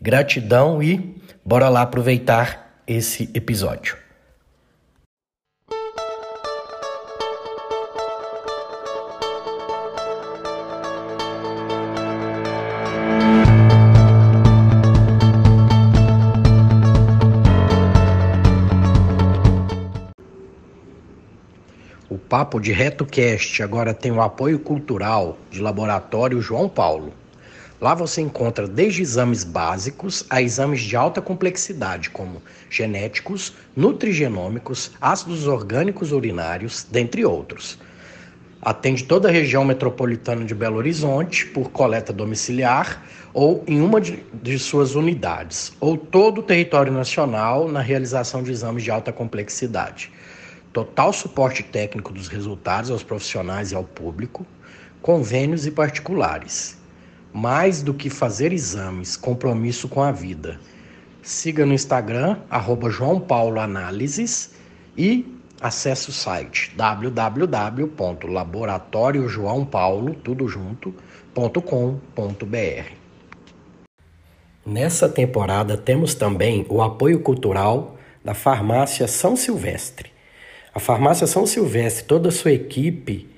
Gratidão e bora lá aproveitar esse episódio. O Papo de RetoCast agora tem o apoio cultural de Laboratório João Paulo. Lá você encontra desde exames básicos a exames de alta complexidade, como genéticos, nutrigenômicos, ácidos orgânicos urinários, dentre outros. Atende toda a região metropolitana de Belo Horizonte por coleta domiciliar ou em uma de, de suas unidades, ou todo o território nacional na realização de exames de alta complexidade. Total suporte técnico dos resultados aos profissionais e ao público, convênios e particulares mais do que fazer exames, compromisso com a vida. Siga no Instagram, arroba João Paulo Análises e acesse o site www.laboratoriojoaopaulo, tudo junto.com.br. Nessa temporada temos também o apoio cultural da Farmácia São Silvestre. A Farmácia São Silvestre, toda a sua equipe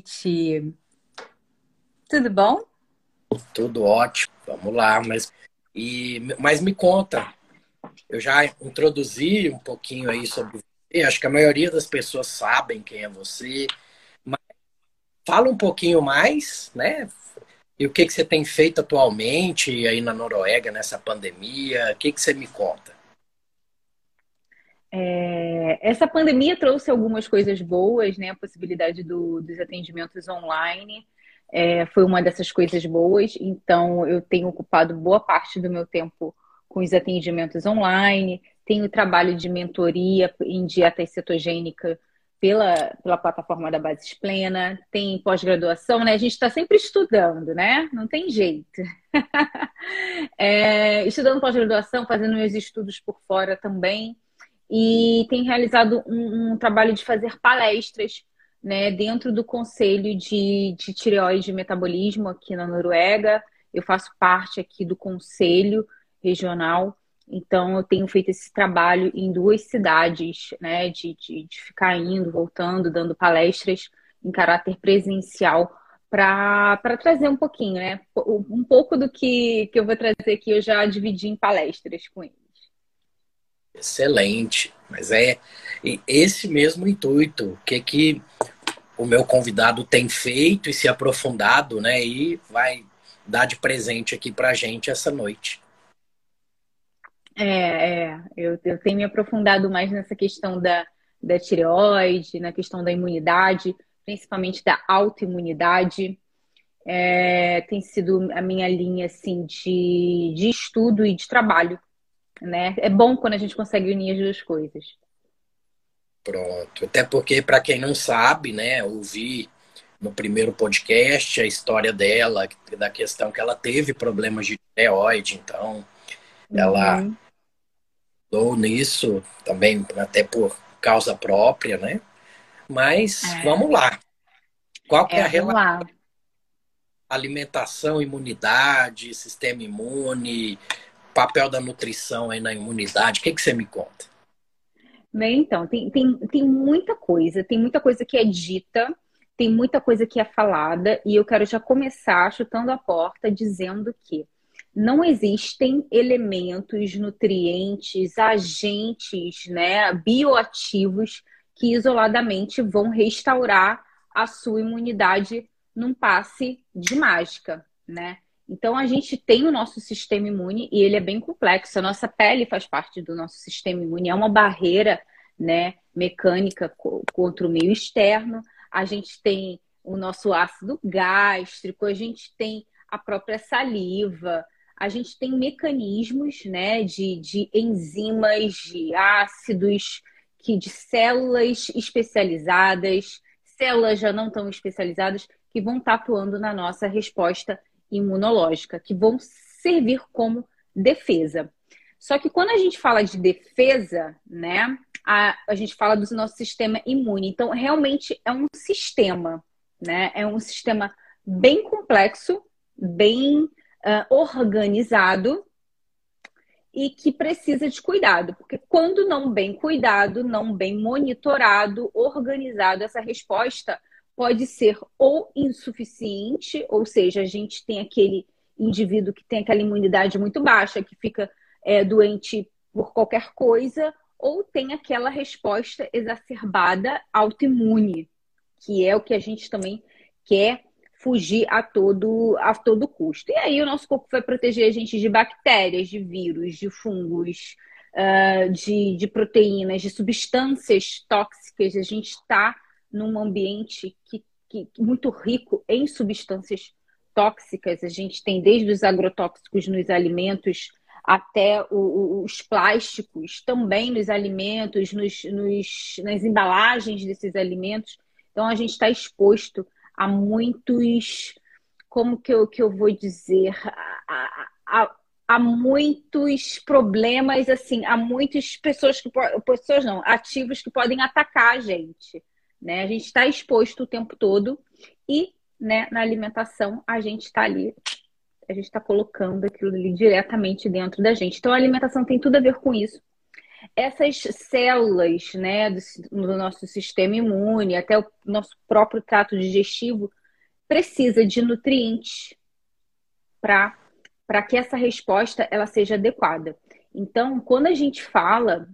Noite. Tudo bom? Tudo ótimo. Vamos lá, mas e mas me conta. Eu já introduzi um pouquinho aí sobre você. Acho que a maioria das pessoas sabem quem é você. Mas fala um pouquinho mais, né? E o que que você tem feito atualmente aí na Noruega nessa pandemia? O que que você me conta? É, essa pandemia trouxe algumas coisas boas, né? A possibilidade do, dos atendimentos online é, foi uma dessas coisas boas. Então, eu tenho ocupado boa parte do meu tempo com os atendimentos online. Tenho trabalho de mentoria em dieta cetogênica pela, pela plataforma da Bases Plena. Tem pós-graduação, né? A gente está sempre estudando, né? Não tem jeito. é, estudando pós-graduação, fazendo meus estudos por fora também e tem realizado um, um trabalho de fazer palestras né, dentro do Conselho de, de Tireoide e Metabolismo aqui na Noruega. Eu faço parte aqui do Conselho Regional, então eu tenho feito esse trabalho em duas cidades, né, de, de, de ficar indo, voltando, dando palestras em caráter presencial para trazer um pouquinho, né? Um pouco do que, que eu vou trazer aqui, eu já dividi em palestras com eles. Excelente. Mas é esse mesmo intuito. O que que o meu convidado tem feito e se aprofundado, né? E vai dar de presente aqui para a gente essa noite. É, é. Eu, eu tenho me aprofundado mais nessa questão da, da tireoide, na questão da imunidade, principalmente da autoimunidade. É, tem sido a minha linha assim de, de estudo e de trabalho né? É bom quando a gente consegue unir as duas coisas. Pronto. Até porque, para quem não sabe, né, ouvir no primeiro podcast a história dela, da questão que ela teve problemas de tireoide, então uhum. ela dou nisso também até por causa própria, né? Mas é. vamos lá. Qual que é, é a relação? Alimentação, imunidade, sistema imune, papel da nutrição aí na imunidade. O que, que você me conta? Bem, então, tem, tem, tem muita coisa, tem muita coisa que é dita, tem muita coisa que é falada, e eu quero já começar chutando a porta dizendo que não existem elementos, nutrientes, agentes, né, bioativos que isoladamente vão restaurar a sua imunidade num passe de mágica, né? Então a gente tem o nosso sistema imune e ele é bem complexo. A nossa pele faz parte do nosso sistema imune, é uma barreira, né, mecânica contra o meio externo. A gente tem o nosso ácido gástrico, a gente tem a própria saliva, a gente tem mecanismos, né, de, de enzimas, de ácidos, que de células especializadas, células já não tão especializadas, que vão estar atuando na nossa resposta imunológica, que vão servir como defesa. Só que quando a gente fala de defesa, né, a, a gente fala do nosso sistema imune. Então, realmente é um sistema, né? É um sistema bem complexo, bem uh, organizado e que precisa de cuidado, porque quando não bem cuidado, não bem monitorado, organizado, essa resposta pode ser ou insuficiente, ou seja, a gente tem aquele indivíduo que tem aquela imunidade muito baixa, que fica é, doente por qualquer coisa, ou tem aquela resposta exacerbada autoimune, que é o que a gente também quer fugir a todo, a todo custo. E aí o nosso corpo vai proteger a gente de bactérias, de vírus, de fungos, uh, de, de proteínas, de substâncias tóxicas. A gente está num ambiente que, que, muito rico em substâncias tóxicas. A gente tem desde os agrotóxicos nos alimentos até o, os plásticos também nos alimentos, nos, nos, nas embalagens desses alimentos. Então a gente está exposto a muitos, como que eu, que eu vou dizer, a, a, a muitos problemas, assim, há muitas pessoas que pessoas não, ativos que podem atacar a gente. Né? A gente está exposto o tempo todo e né, na alimentação a gente está ali, a gente está colocando aquilo ali diretamente dentro da gente. Então a alimentação tem tudo a ver com isso. Essas células né, do, do nosso sistema imune, até o nosso próprio trato digestivo, precisa de nutrientes para que essa resposta ela seja adequada. Então, quando a gente fala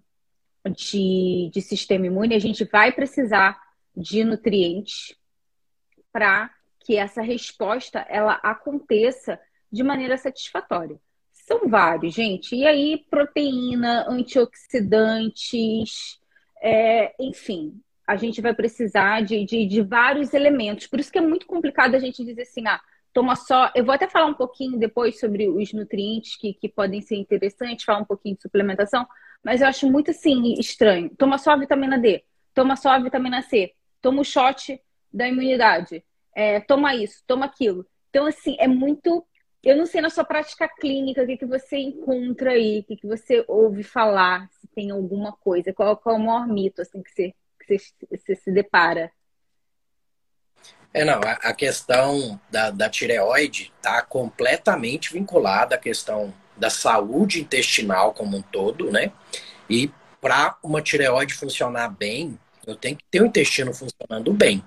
de, de sistema imune, a gente vai precisar de nutrientes para que essa resposta ela aconteça de maneira satisfatória. São vários, gente. E aí, proteína, antioxidantes, é, enfim, a gente vai precisar de, de, de, vários elementos. Por isso que é muito complicado a gente dizer assim, ah, toma só. Eu vou até falar um pouquinho depois sobre os nutrientes que, que podem ser interessantes, falar um pouquinho de suplementação, mas eu acho muito assim estranho. Toma só a vitamina D, toma só a vitamina C, toma o shot da imunidade, é, toma isso, toma aquilo. Então, assim, é muito. Eu não sei na sua prática clínica o que, que você encontra aí, o que, que você ouve falar, se tem alguma coisa, qual, qual é o maior mito assim, que, você, que você, você se depara? É, não, a, questão da, da tireoide está completamente vinculada à questão da saúde intestinal como um todo, né? E para uma tireoide funcionar bem, eu tenho que ter o intestino funcionando bem.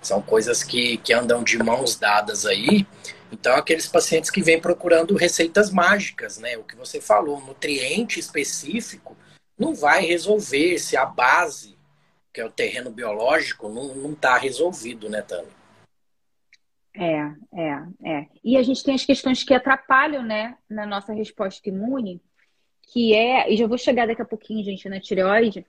São coisas que, que andam de mãos dadas aí. Então, aqueles pacientes que vêm procurando receitas mágicas, né? O que você falou, nutriente específico, não vai resolver se a base, que é o terreno biológico, não está resolvido, né, Tânia? É, é, é. E a gente tem as questões que atrapalham, né, na nossa resposta imune, que é, e já vou chegar daqui a pouquinho, gente, na tireoide,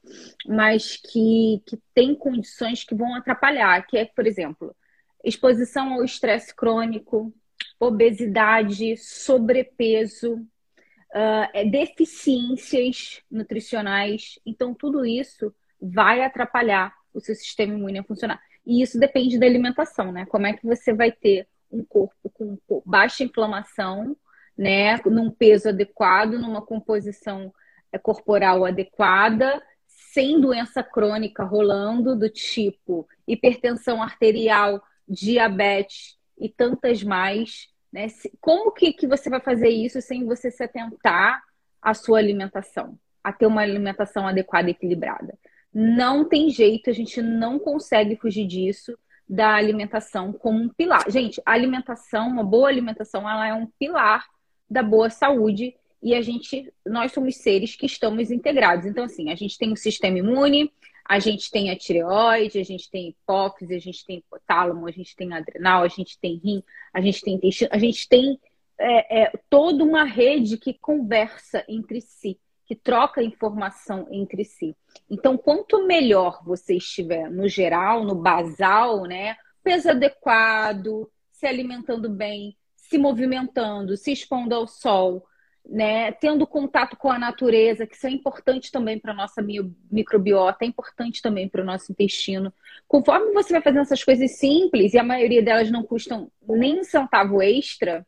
mas que, que tem condições que vão atrapalhar, que é, por exemplo, exposição ao estresse crônico, obesidade, sobrepeso, uh, deficiências nutricionais. Então, tudo isso vai atrapalhar o seu sistema imune a funcionar. E isso depende da alimentação, né? Como é que você vai ter um corpo com baixa inflamação, né? Num peso adequado, numa composição é, corporal adequada, sem doença crônica rolando, do tipo hipertensão arterial, diabetes e tantas mais. Né? Como que, que você vai fazer isso sem você se atentar à sua alimentação, a ter uma alimentação adequada e equilibrada? Não tem jeito, a gente não consegue fugir disso da alimentação como um pilar. Gente, a alimentação, uma boa alimentação, ela é um pilar da boa saúde e a gente, nós somos seres que estamos integrados. Então, assim, a gente tem o sistema imune, a gente tem a tireoide, a gente tem hipófise, a gente tem hipotálamo, a gente tem adrenal, a gente tem rim, a gente tem intestino, a gente tem é, é, toda uma rede que conversa entre si que troca informação entre si. Então, quanto melhor você estiver no geral, no basal, né? Peso adequado, se alimentando bem, se movimentando, se expondo ao sol, né? Tendo contato com a natureza, que isso é importante também para a nossa microbiota, é importante também para o nosso intestino. Conforme você vai fazendo essas coisas simples, e a maioria delas não custam nem um centavo extra,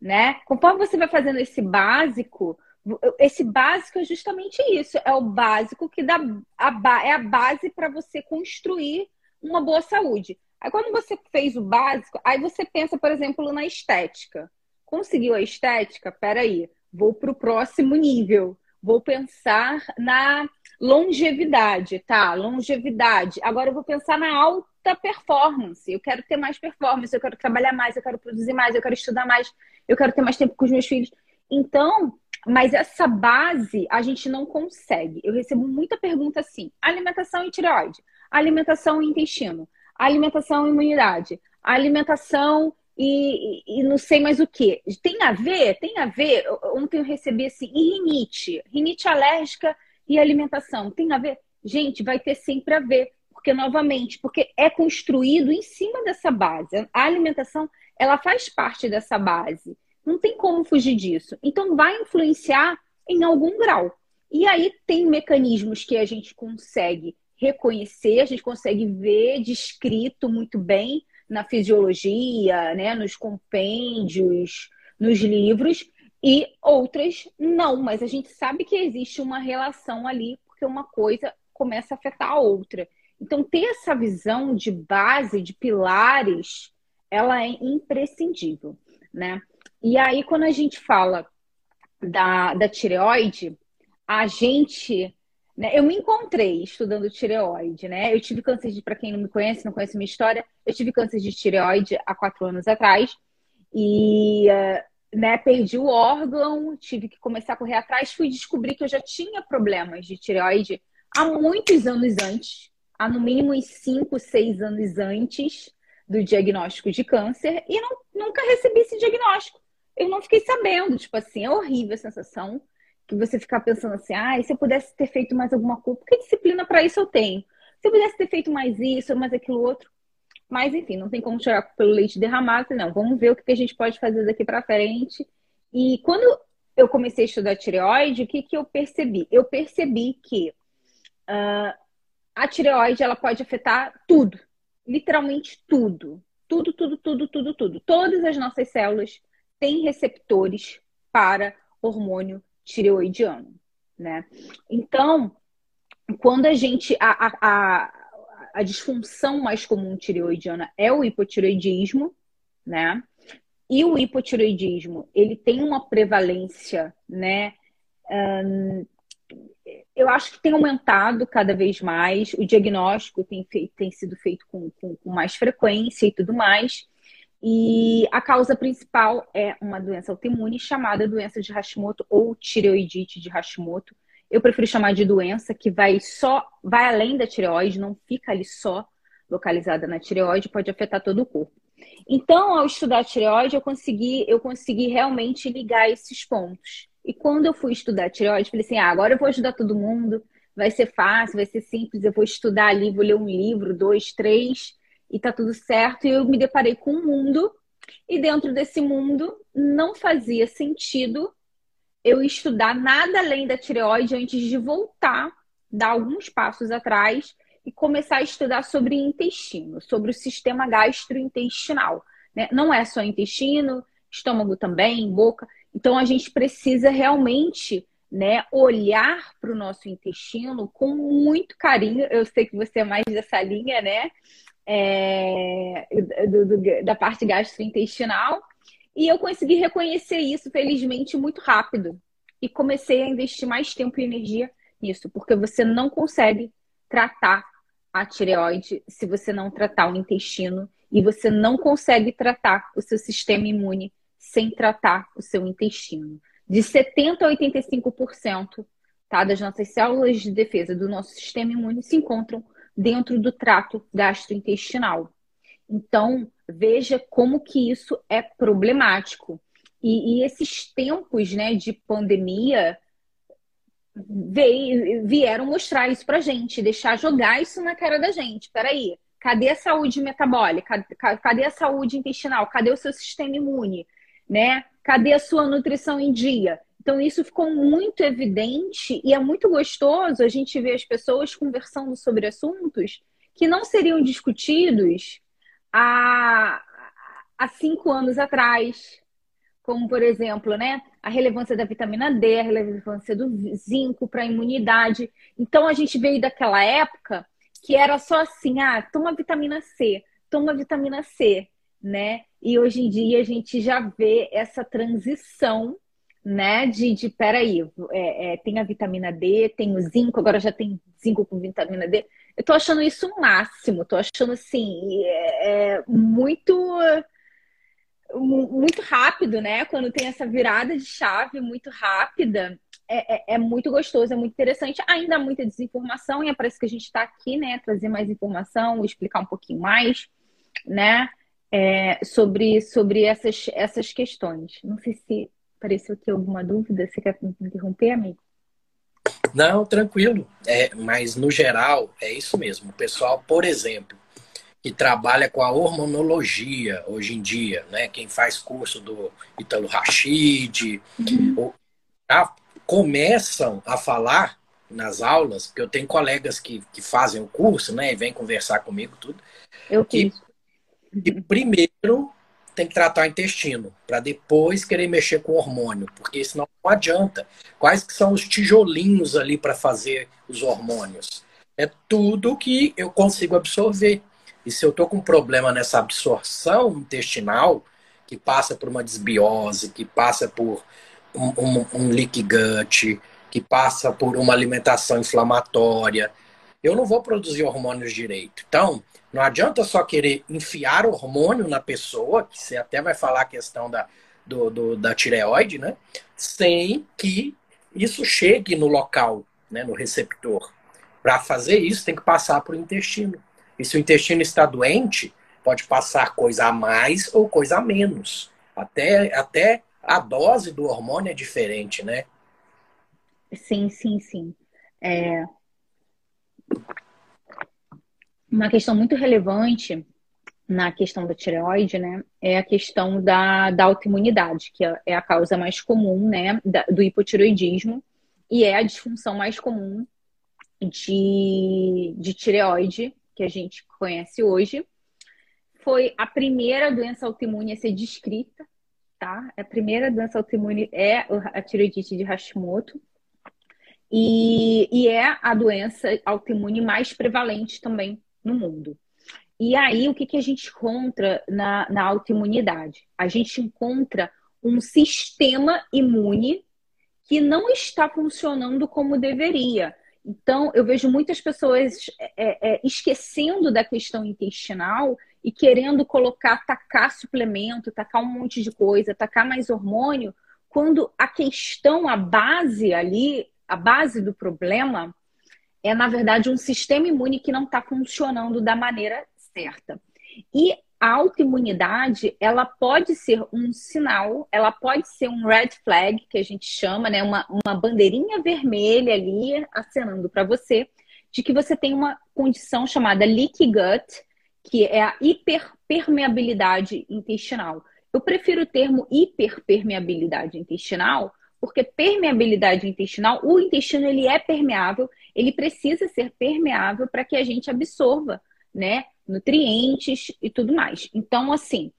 né? Conforme você vai fazendo esse básico, esse básico é justamente isso, é o básico que dá a, é a base para você construir uma boa saúde. Aí quando você fez o básico, aí você pensa, por exemplo, na estética. Conseguiu a estética? Peraí, vou para o próximo nível. Vou pensar na longevidade, tá? Longevidade. Agora eu vou pensar na alta performance. Eu quero ter mais performance, eu quero trabalhar mais, eu quero produzir mais, eu quero estudar mais, eu quero ter mais tempo com os meus filhos. Então, mas essa base a gente não consegue. Eu recebo muita pergunta assim: alimentação e tireoide, alimentação e intestino, alimentação e imunidade, alimentação e, e, não sei mais o que. Tem a ver? Tem a ver? Ontem eu recebi assim, e rinite? Rinite alérgica e alimentação. Tem a ver? Gente, vai ter sempre a ver. Porque, novamente, porque é construído em cima dessa base. A alimentação, ela faz parte dessa base. Não tem como fugir disso. Então, vai influenciar em algum grau. E aí tem mecanismos que a gente consegue reconhecer, a gente consegue ver descrito muito bem na fisiologia, né, nos compêndios, nos livros, e outras não, mas a gente sabe que existe uma relação ali, porque uma coisa começa a afetar a outra. Então, ter essa visão de base, de pilares, ela é imprescindível, né? E aí, quando a gente fala da, da tireoide, a gente. Né, eu me encontrei estudando tireoide, né? Eu tive câncer de, para quem não me conhece, não conhece minha história, eu tive câncer de tireoide há quatro anos atrás. E eh, né, perdi o órgão, tive que começar a correr atrás, fui descobrir que eu já tinha problemas de tireoide há muitos anos antes, há no mínimo uns 5, 6 anos antes do diagnóstico de câncer, e não, nunca recebi esse diagnóstico eu não fiquei sabendo. Tipo assim, é horrível a sensação que você ficar pensando assim, ah, se eu pudesse ter feito mais alguma coisa, porque disciplina para isso eu tenho. Se eu pudesse ter feito mais isso, mais aquilo outro. Mas, enfim, não tem como chorar pelo leite derramado, não. Vamos ver o que a gente pode fazer daqui para frente. E quando eu comecei a estudar tireoide, o que, que eu percebi? Eu percebi que uh, a tireoide ela pode afetar tudo, literalmente tudo. Tudo, tudo, tudo, tudo, tudo. Todas as nossas células tem receptores para hormônio tireoidiano, né? Então, quando a gente a, a, a disfunção mais comum tireoidiana é o hipotireoidismo, né? E o hipotireoidismo, ele tem uma prevalência, né? Hum, eu acho que tem aumentado cada vez mais, o diagnóstico tem, feito, tem sido feito com, com, com mais frequência e tudo mais. E a causa principal é uma doença autoimune chamada doença de Hashimoto ou tireoidite de Hashimoto. Eu prefiro chamar de doença que vai só vai além da tireoide, não fica ali só localizada na tireoide, pode afetar todo o corpo. Então, ao estudar a tireoide, eu consegui eu consegui realmente ligar esses pontos. E quando eu fui estudar a tireoide, falei assim: "Ah, agora eu vou ajudar todo mundo, vai ser fácil, vai ser simples, eu vou estudar ali, vou ler um livro, dois, três, e tá tudo certo. E eu me deparei com um mundo, e dentro desse mundo não fazia sentido eu estudar nada além da tireoide antes de voltar, dar alguns passos atrás e começar a estudar sobre intestino, sobre o sistema gastrointestinal. Né? Não é só intestino, estômago também, boca. Então a gente precisa realmente né, olhar para o nosso intestino com muito carinho. Eu sei que você é mais dessa linha, né? É, do, do, da parte gastrointestinal. E eu consegui reconhecer isso, felizmente, muito rápido. E comecei a investir mais tempo e energia nisso, porque você não consegue tratar a tireoide se você não tratar o intestino e você não consegue tratar o seu sistema imune sem tratar o seu intestino. De 70 a 85% tá, das nossas células de defesa do nosso sistema imune se encontram dentro do trato gastrointestinal. Então, veja como que isso é problemático. E, e esses tempos né, de pandemia veio, vieram mostrar isso pra gente, deixar jogar isso na cara da gente. Peraí, cadê a saúde metabólica? Cadê a saúde intestinal? Cadê o seu sistema imune? Né? Cadê a sua nutrição em dia? Então, isso ficou muito evidente e é muito gostoso a gente ver as pessoas conversando sobre assuntos que não seriam discutidos há, há cinco anos atrás, como, por exemplo, né, a relevância da vitamina D, a relevância do zinco para a imunidade. Então, a gente veio daquela época que era só assim, ah, toma vitamina C, toma vitamina C, né? E hoje em dia a gente já vê essa transição, né? De, de peraí, é, é, tem a vitamina D, tem o zinco, agora já tem zinco com vitamina D. Eu tô achando isso o máximo, tô achando assim, é, é muito muito rápido, né? Quando tem essa virada de chave muito rápida, é, é, é, muito gostoso, é muito interessante. Ainda há muita desinformação, e é para isso que a gente está aqui, né? Trazer mais informação, explicar um pouquinho mais, né? É, sobre, sobre essas, essas questões. Não sei se apareceu aqui alguma dúvida. Você quer me interromper, amigo? Não, tranquilo. É, mas no geral é isso mesmo. O pessoal, por exemplo, que trabalha com a hormonologia hoje em dia, né? Quem faz curso do Italo Rachid, uhum. já começam a falar nas aulas, porque eu tenho colegas que, que fazem o curso, né? E vêm conversar comigo tudo. Eu que, que primeiro tem que tratar o intestino, para depois querer mexer com o hormônio, porque senão não adianta. Quais que são os tijolinhos ali para fazer os hormônios? É tudo que eu consigo absorver. E se eu estou com problema nessa absorção intestinal, que passa por uma desbiose, que passa por um, um, um leak gut, que passa por uma alimentação inflamatória, eu não vou produzir hormônios direito. Então, não adianta só querer enfiar hormônio na pessoa, que você até vai falar a questão da, do, do, da tireoide, né? Sem que isso chegue no local, né, no receptor. Para fazer isso, tem que passar para o intestino. E se o intestino está doente, pode passar coisa a mais ou coisa a menos. Até, até a dose do hormônio é diferente, né? Sim, sim, sim. É... Uma questão muito relevante na questão da tireoide, né, é a questão da, da autoimunidade, que é, a causa mais comum, né, da, do hipotireoidismo e é a disfunção mais comum de, de tireoide que a gente conhece hoje, foi a primeira doença autoimune a ser descrita, tá? A primeira doença autoimune é a tireoidite de Hashimoto. E, e é a doença autoimune mais prevalente também no mundo. E aí, o que, que a gente encontra na, na autoimunidade? A gente encontra um sistema imune que não está funcionando como deveria. Então, eu vejo muitas pessoas é, é, esquecendo da questão intestinal e querendo colocar, tacar suplemento, tacar um monte de coisa, tacar mais hormônio, quando a questão, a base ali, a base do problema é, na verdade, um sistema imune que não está funcionando da maneira certa. E a autoimunidade, ela pode ser um sinal, ela pode ser um red flag, que a gente chama, né? Uma, uma bandeirinha vermelha ali acenando para você, de que você tem uma condição chamada leaky gut, que é a hiperpermeabilidade intestinal. Eu prefiro o termo hiperpermeabilidade intestinal, porque permeabilidade intestinal, o intestino ele é permeável, ele precisa ser permeável para que a gente absorva, né, nutrientes e tudo mais. Então, assim,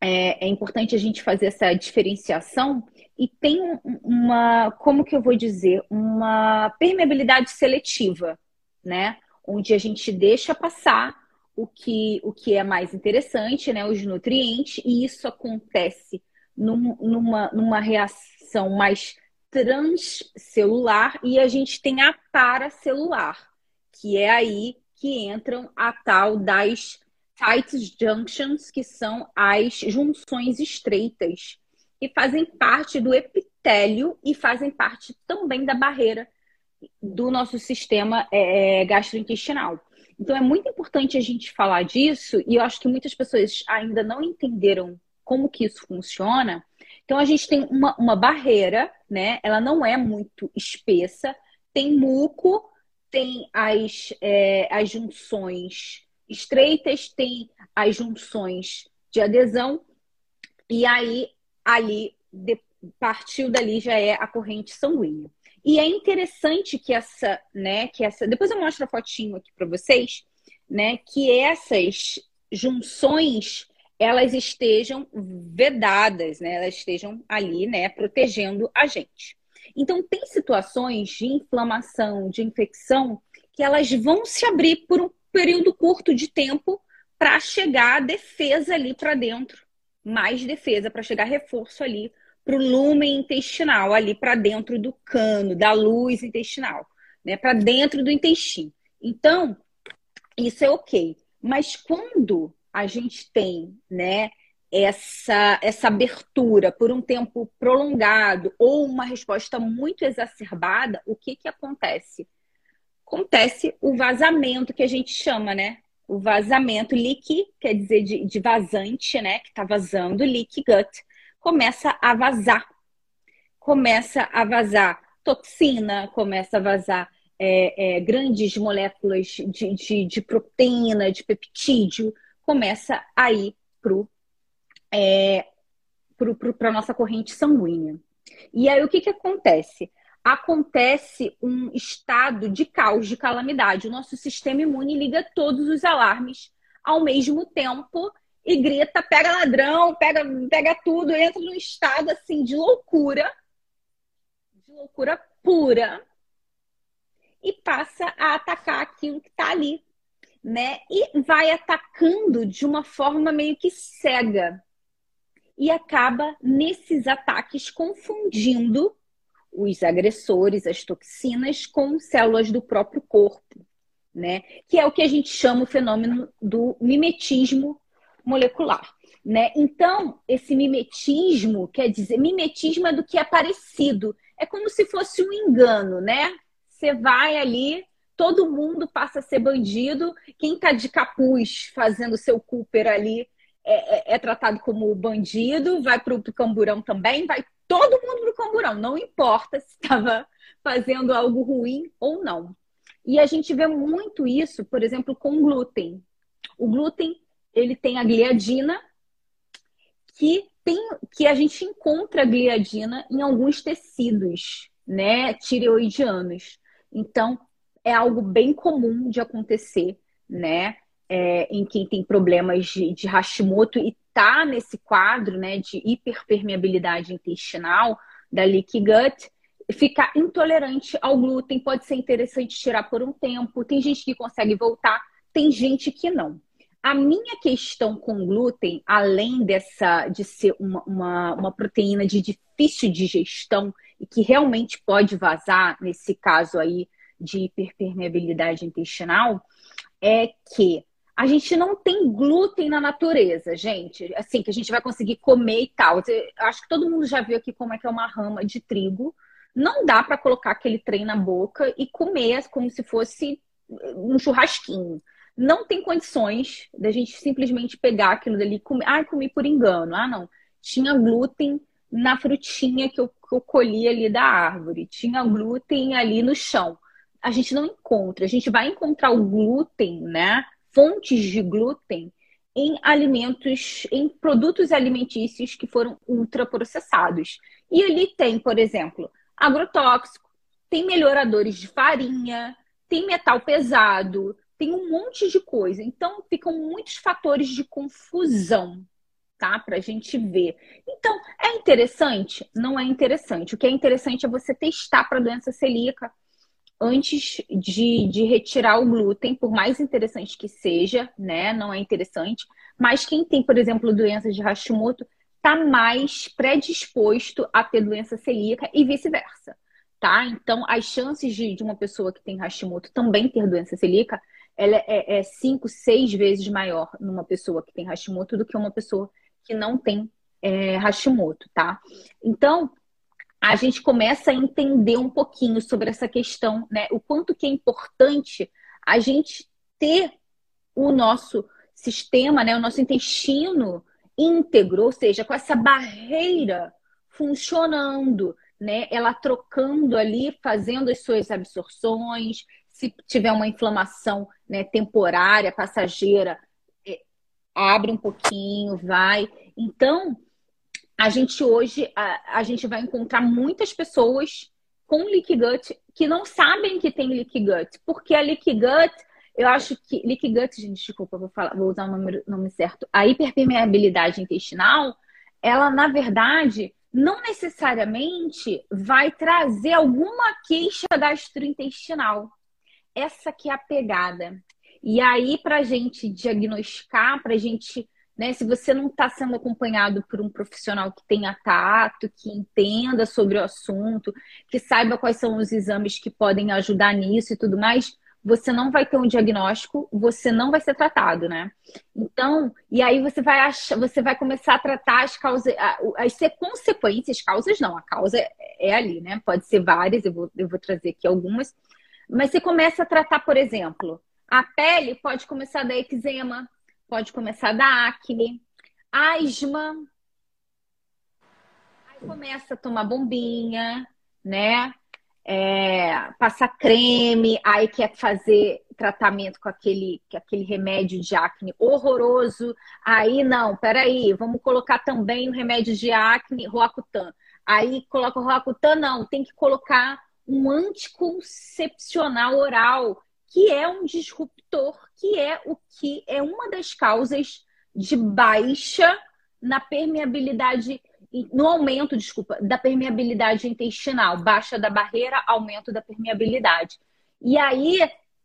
é, é importante a gente fazer essa diferenciação e tem uma, como que eu vou dizer, uma permeabilidade seletiva, né? Onde a gente deixa passar o que, o que é mais interessante, né? Os nutrientes, e isso acontece num, numa, numa reação mais transcelular e a gente tem a paracelular, que é aí que entram a tal das tight junctions, que são as junções estreitas, que fazem parte do epitélio e fazem parte também da barreira do nosso sistema é, gastrointestinal. Então é muito importante a gente falar disso, e eu acho que muitas pessoas ainda não entenderam como que isso funciona. Então a gente tem uma, uma barreira, né? Ela não é muito espessa, tem muco, tem as, é, as junções estreitas, tem as junções de adesão, e aí ali de, partiu dali já é a corrente sanguínea. E é interessante que essa, né, que essa, depois eu mostro a fotinho aqui para vocês, né, que essas junções elas estejam vedadas, né, elas estejam ali, né, protegendo a gente. Então tem situações de inflamação, de infecção que elas vão se abrir por um período curto de tempo para chegar a defesa ali para dentro, mais defesa, para chegar reforço ali para o lumen intestinal, ali para dentro do cano, da luz intestinal, né, para dentro do intestino. Então, isso é ok. Mas quando a gente tem, né, essa, essa abertura por um tempo prolongado ou uma resposta muito exacerbada, o que, que acontece? acontece o vazamento que a gente chama, né? O vazamento, leak, quer dizer de, de vazante, né? Que está vazando, leak gut, começa a vazar. Começa a vazar toxina, começa a vazar é, é, grandes moléculas de, de, de, proteína, de peptídeo, começa a ir para é, a nossa corrente sanguínea. E aí o que, que acontece? acontece um estado de caos, de calamidade. O nosso sistema imune liga todos os alarmes ao mesmo tempo e grita: pega ladrão, pega, pega tudo, entra num estado assim de loucura, de loucura pura, e passa a atacar aquilo que está ali, né? E vai atacando de uma forma meio que cega. E acaba nesses ataques confundindo os agressores, as toxinas, com células do próprio corpo, né? Que é o que a gente chama o fenômeno do mimetismo molecular. Né? Então, esse mimetismo quer dizer, mimetismo é do que é parecido. É como se fosse um engano, né? Você vai ali, todo mundo passa a ser bandido, quem está de capuz fazendo seu Cooper ali é, é, é tratado como bandido, vai para o camburão também, vai todo mundo no camburão, não importa se estava fazendo algo ruim ou não. E a gente vê muito isso, por exemplo, com glúten. O glúten, ele tem a gliadina, que tem que a gente encontra a gliadina em alguns tecidos, né, tireoidianos. Então, é algo bem comum de acontecer, né, é, em quem tem problemas de, de Hashimoto e está nesse quadro né, de hiperpermeabilidade intestinal, da leaky gut, ficar intolerante ao glúten pode ser interessante tirar por um tempo. Tem gente que consegue voltar, tem gente que não. A minha questão com glúten, além dessa de ser uma, uma, uma proteína de difícil digestão e que realmente pode vazar, nesse caso aí de hiperpermeabilidade intestinal, é que a gente não tem glúten na natureza, gente. Assim, que a gente vai conseguir comer e tal. acho que todo mundo já viu aqui como é que é uma rama de trigo. Não dá para colocar aquele trem na boca e comer como se fosse um churrasquinho. Não tem condições da gente simplesmente pegar aquilo dali e comer. Ah, comi por engano. Ah, não. Tinha glúten na frutinha que eu, que eu colhi ali da árvore. Tinha glúten ali no chão. A gente não encontra. A gente vai encontrar o glúten, né? fontes de glúten em alimentos, em produtos alimentícios que foram ultraprocessados. E ali tem, por exemplo, agrotóxico, tem melhoradores de farinha, tem metal pesado, tem um monte de coisa. Então, ficam muitos fatores de confusão, tá? Para a gente ver. Então, é interessante? Não é interessante. O que é interessante é você testar para doença celíaca antes de, de retirar o glúten, por mais interessante que seja, né? Não é interessante. Mas quem tem, por exemplo, doenças de Hashimoto, está mais predisposto a ter doença celíaca e vice-versa, tá? Então, as chances de, de, uma pessoa que tem Hashimoto também ter doença celíaca, ela é, é cinco, seis vezes maior numa pessoa que tem Hashimoto do que uma pessoa que não tem é, Hashimoto, tá? Então, a gente começa a entender um pouquinho sobre essa questão, né? O quanto que é importante a gente ter o nosso sistema, né? O nosso intestino íntegro, ou seja, com essa barreira funcionando, né? Ela trocando ali, fazendo as suas absorções. Se tiver uma inflamação né, temporária, passageira, é, abre um pouquinho, vai. Então, a gente hoje a, a gente vai encontrar muitas pessoas com leaky gut que não sabem que tem leaky gut, porque a leaky gut, eu acho que leaky gut, gente, desculpa, vou falar, vou usar o nome, nome certo. A hiperpermeabilidade intestinal, ela na verdade não necessariamente vai trazer alguma queixa gastrointestinal. Essa que é a pegada. E aí, para a gente diagnosticar, para a gente né? Se você não está sendo acompanhado por um profissional que tenha tato, que entenda sobre o assunto, que saiba quais são os exames que podem ajudar nisso e tudo mais, você não vai ter um diagnóstico, você não vai ser tratado, né? Então, e aí você vai achar, você vai começar a tratar as causas, as consequências, causas não, a causa é ali, né? Pode ser várias, eu vou, eu vou trazer aqui algumas, mas você começa a tratar, por exemplo, a pele pode começar a dar eczema, pode começar da acne, asma. Aí começa a tomar bombinha, né? É, passar creme, aí quer fazer tratamento com aquele, aquele remédio de acne horroroso. Aí não, peraí, vamos colocar também o remédio de acne, Roacutan. Aí coloca o Roacutan, não, tem que colocar um anticoncepcional oral que é um disruptor, que é o que é uma das causas de baixa na permeabilidade, no aumento, desculpa, da permeabilidade intestinal, baixa da barreira, aumento da permeabilidade. E aí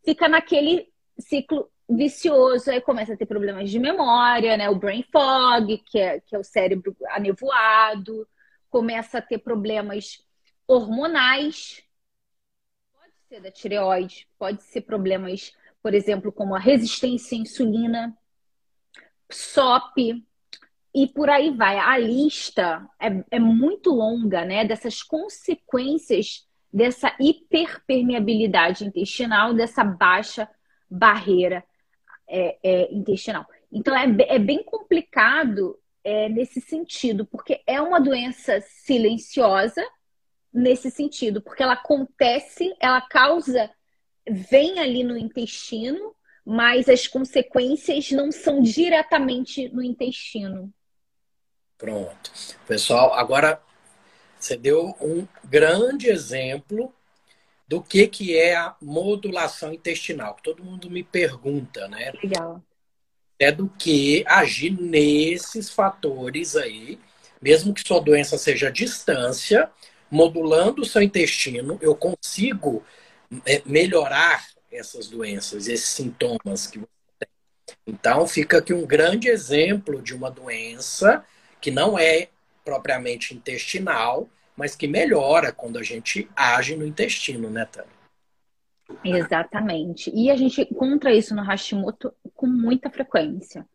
fica naquele ciclo vicioso, aí começa a ter problemas de memória, né? O brain fog, que é, que é o cérebro anevoado, começa a ter problemas hormonais, ser da tireoide, pode ser problemas, por exemplo, como a resistência à insulina, SOP, e por aí vai. A lista é, é muito longa, né? Dessas consequências dessa hiperpermeabilidade intestinal, dessa baixa barreira é, é, intestinal. Então, é, é bem complicado é, nesse sentido, porque é uma doença silenciosa, nesse sentido, porque ela acontece, ela causa, vem ali no intestino, mas as consequências não são diretamente no intestino. Pronto. Pessoal, agora você deu um grande exemplo do que, que é a modulação intestinal. Todo mundo me pergunta, né? Legal. É do que agir nesses fatores aí, mesmo que sua doença seja distância, modulando o seu intestino, eu consigo melhorar essas doenças, esses sintomas que você tem. Então, fica aqui um grande exemplo de uma doença que não é propriamente intestinal, mas que melhora quando a gente age no intestino, né, Tânia? Exatamente. E a gente encontra isso no Hashimoto com muita frequência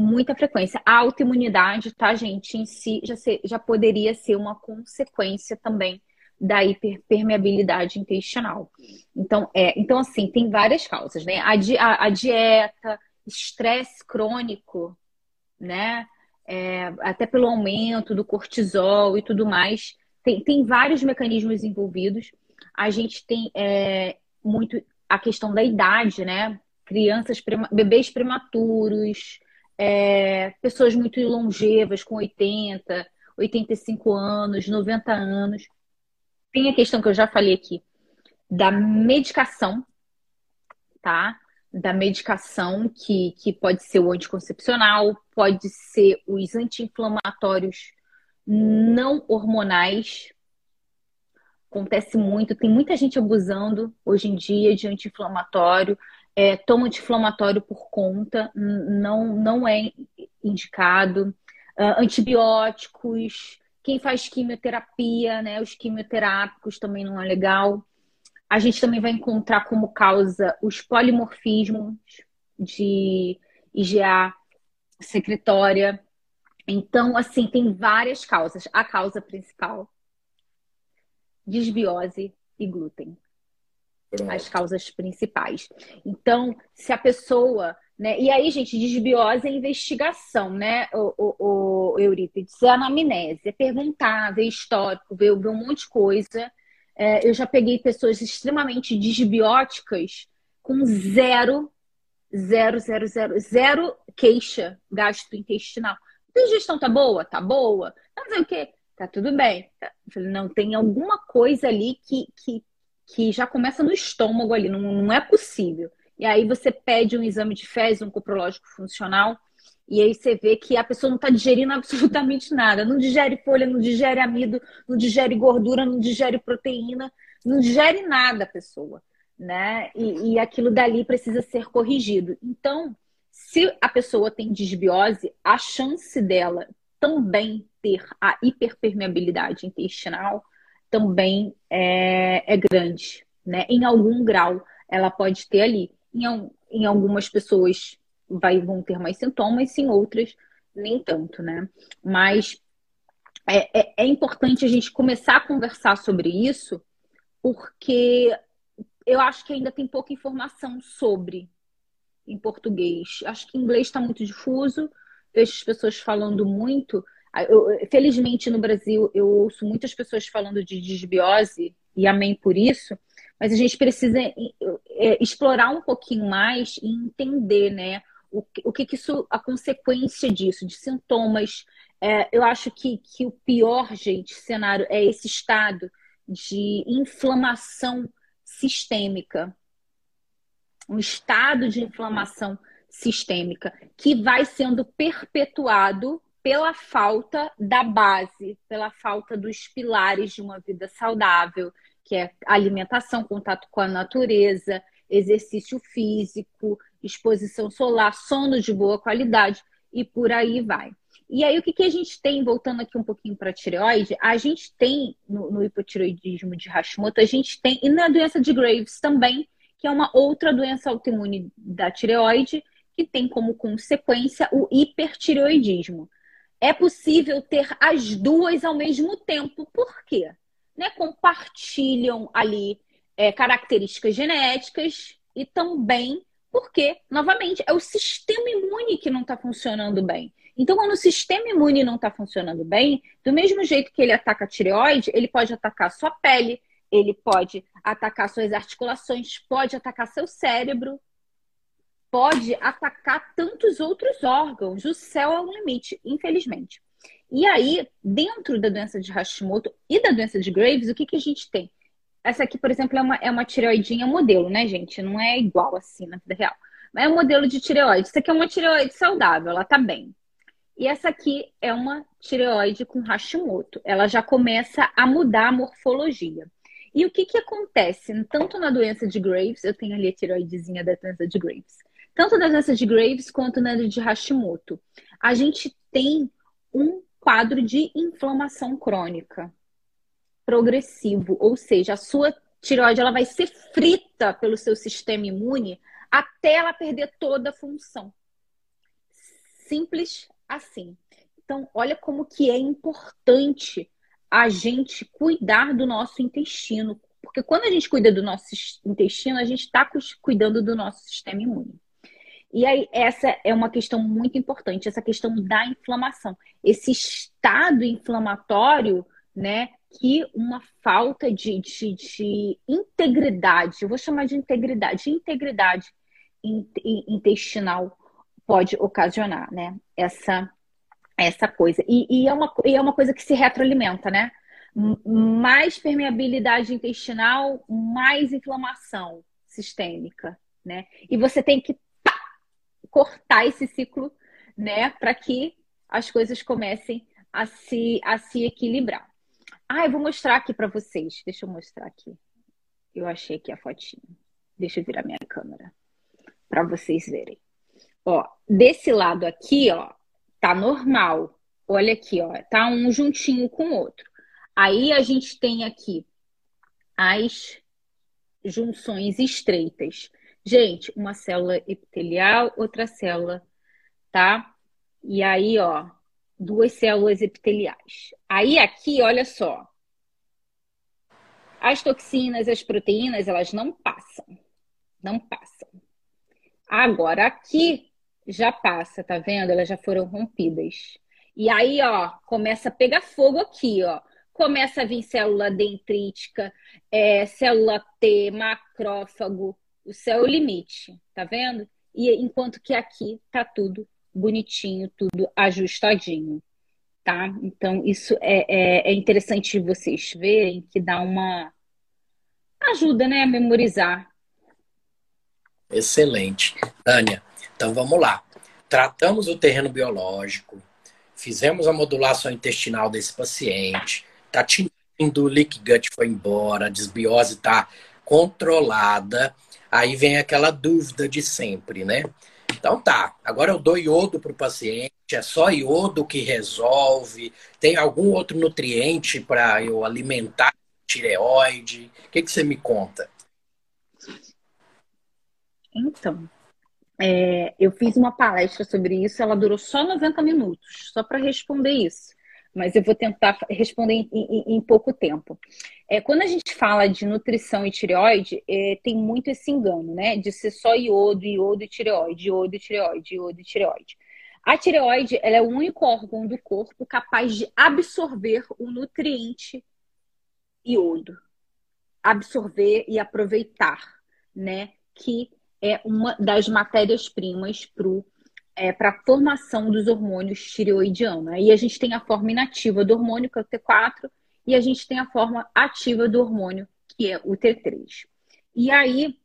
muita frequência. A autoimunidade, tá, gente, em si já, ser, já poderia ser uma consequência também da hiperpermeabilidade intestinal. Então, é, então assim, tem várias causas, né? A, di, a, a dieta, estresse crônico, né? É, até pelo aumento do cortisol e tudo mais. Tem, tem vários mecanismos envolvidos. A gente tem é, muito a questão da idade, né? Crianças, bebês prematuros, é, pessoas muito longevas, com 80, 85 anos, 90 anos. Tem a questão que eu já falei aqui da medicação, tá? Da medicação que, que pode ser o anticoncepcional, pode ser os anti-inflamatórios não hormonais. Acontece muito, tem muita gente abusando hoje em dia de anti-inflamatório, é, toma anti-inflamatório por conta, não, não é indicado. Uh, antibióticos, quem faz quimioterapia, né? Os quimioterápicos também não é legal. A gente também vai encontrar como causa os polimorfismos de IgA secretória. Então, assim, tem várias causas. A causa principal, desbiose e glúten. As causas principais. Então, se a pessoa né? E aí, gente, desbiose é investigação, né, o, o, o Eurípides? É anamnese, é perguntar, ver histórico, ver, ver um monte de coisa. É, eu já peguei pessoas extremamente desbióticas com zero, zero, zero, zero, zero queixa gastrointestinal. A digestão tá boa? Tá boa. Tá fazendo o quê? Tá tudo bem. Eu falei, não, tem alguma coisa ali que, que, que já começa no estômago ali, não, não é possível. E aí você pede um exame de fezes, um coprológico funcional, e aí você vê que a pessoa não está digerindo absolutamente nada. Não digere folha, não digere amido, não digere gordura, não digere proteína, não digere nada a pessoa. Né? E, e aquilo dali precisa ser corrigido. Então, se a pessoa tem disbiose, a chance dela também ter a hiperpermeabilidade intestinal também é, é grande, né? Em algum grau ela pode ter ali. Em, em algumas pessoas vai, vão ter mais sintomas, em outras nem tanto, né? Mas é, é, é, importante a gente começar a conversar sobre isso, porque eu acho que ainda tem pouca informação sobre em português. Acho que inglês está muito difuso, vejo as pessoas falando muito. Eu, felizmente no Brasil eu ouço muitas pessoas falando de desbiose, e amém por isso, mas a gente precisa é, explorar um pouquinho mais e entender, né? O, o que, que isso, a consequência disso, de sintomas. É, eu acho que, que o pior, gente, cenário é esse estado de inflamação sistêmica. Um estado de inflamação sistêmica que vai sendo perpetuado pela falta da base, pela falta dos pilares de uma vida saudável, que é alimentação, contato com a natureza, exercício físico, exposição solar, sono de boa qualidade e por aí vai. E aí, o que, que a gente tem, voltando aqui um pouquinho para a tireoide, a gente tem no, no, hipotireoidismo de Hashimoto, a gente tem, e na doença de Graves também, que é uma outra doença autoimune da tireoide, que tem como consequência o hipertireoidismo. É possível ter as duas ao mesmo tempo. Por quê? Né, compartilham ali é, características genéticas e também porque, novamente, é o sistema imune que não está funcionando bem. Então, quando o sistema imune não está funcionando bem, do mesmo jeito que ele ataca a tireoide, ele pode atacar a sua pele, ele pode atacar suas articulações, pode atacar seu cérebro, pode atacar tantos outros órgãos. O céu é o limite, infelizmente. E aí, dentro da doença de Hashimoto e da doença de Graves, o que, que a gente tem? Essa aqui, por exemplo, é uma, é uma tireoidinha modelo, né, gente? Não é igual assim na vida real. Mas é um modelo de tireoide. Isso aqui é uma tireoide saudável, ela tá bem. E essa aqui é uma tireoide com Hashimoto. Ela já começa a mudar a morfologia. E o que, que acontece? Tanto na doença de Graves, eu tenho ali a tireoidezinha da doença de Graves. Tanto na doença de Graves quanto na de Hashimoto. A gente tem um quadro de inflamação crônica progressivo, ou seja, a sua tireoide ela vai ser frita pelo seu sistema imune até ela perder toda a função. Simples assim. Então, olha como que é importante a gente cuidar do nosso intestino, porque quando a gente cuida do nosso intestino, a gente está cuidando do nosso sistema imune. E aí, essa é uma questão muito importante, essa questão da inflamação. Esse estado inflamatório, né, que uma falta de, de, de integridade, eu vou chamar de integridade, de integridade intestinal pode ocasionar, né? Essa, essa coisa. E, e, é uma, e é uma coisa que se retroalimenta, né? Mais permeabilidade intestinal, mais inflamação sistêmica, né? E você tem que cortar esse ciclo, né? Para que as coisas comecem a se, a se equilibrar. Ah, eu vou mostrar aqui para vocês. Deixa eu mostrar aqui. Eu achei aqui a fotinha. Deixa eu virar minha câmera para vocês verem. Ó, desse lado aqui, ó, tá normal. Olha aqui, ó, tá um juntinho com o outro. Aí a gente tem aqui as junções estreitas. Gente, uma célula epitelial, outra célula, tá? E aí, ó, duas células epiteliais. Aí aqui, olha só. As toxinas, as proteínas, elas não passam. Não passam. Agora aqui já passa, tá vendo? Elas já foram rompidas. E aí, ó, começa a pegar fogo aqui, ó. Começa a vir célula dendrítica, é, célula T, macrófago. O céu é o limite, tá vendo? E enquanto que aqui tá tudo bonitinho, tudo ajustadinho, tá? Então, isso é, é, é interessante vocês verem que dá uma ajuda, né, a memorizar. Excelente. Tânia, então vamos lá. Tratamos o terreno biológico, fizemos a modulação intestinal desse paciente, tá tinindo, o leak gut foi embora, a desbiose está controlada. Aí vem aquela dúvida de sempre, né? Então tá, agora eu dou iodo para o paciente, é só iodo que resolve? Tem algum outro nutriente para eu alimentar tireoide? O que, que você me conta? Então, é, eu fiz uma palestra sobre isso, ela durou só 90 minutos, só para responder isso mas eu vou tentar responder em, em, em pouco tempo. É, quando a gente fala de nutrição e tireoide, é, tem muito esse engano, né? De ser só iodo, iodo e tireoide, iodo e tireoide, iodo e tireoide. A tireoide ela é o único órgão do corpo capaz de absorver o nutriente iodo. Absorver e aproveitar, né? Que é uma das matérias-primas para o é, para a formação dos hormônios tireoidianos. Aí a gente tem a forma inativa do hormônio, que é o T4, e a gente tem a forma ativa do hormônio, que é o T3. E aí,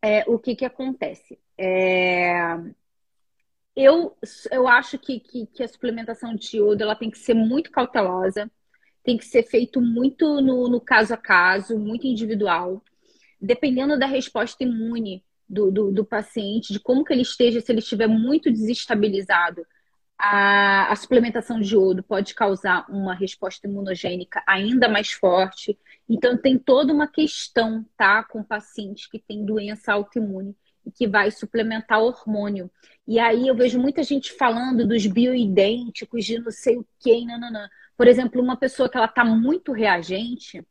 é, o que, que acontece? É, eu, eu acho que, que, que, a suplementação de iodo ela tem que ser muito cautelosa, tem que ser feito muito no, no caso a caso, muito individual. Dependendo da resposta imune do, do, do, paciente, de como que ele esteja, se ele estiver muito desestabilizado, a, a, suplementação de iodo pode causar uma resposta imunogênica ainda mais forte. Então, tem toda uma questão, tá, com pacientes que têm doença autoimune e que vai suplementar hormônio. E aí eu vejo muita gente falando dos bioidênticos, de não sei o não, não. Por exemplo, uma pessoa que ela tá muito reagente,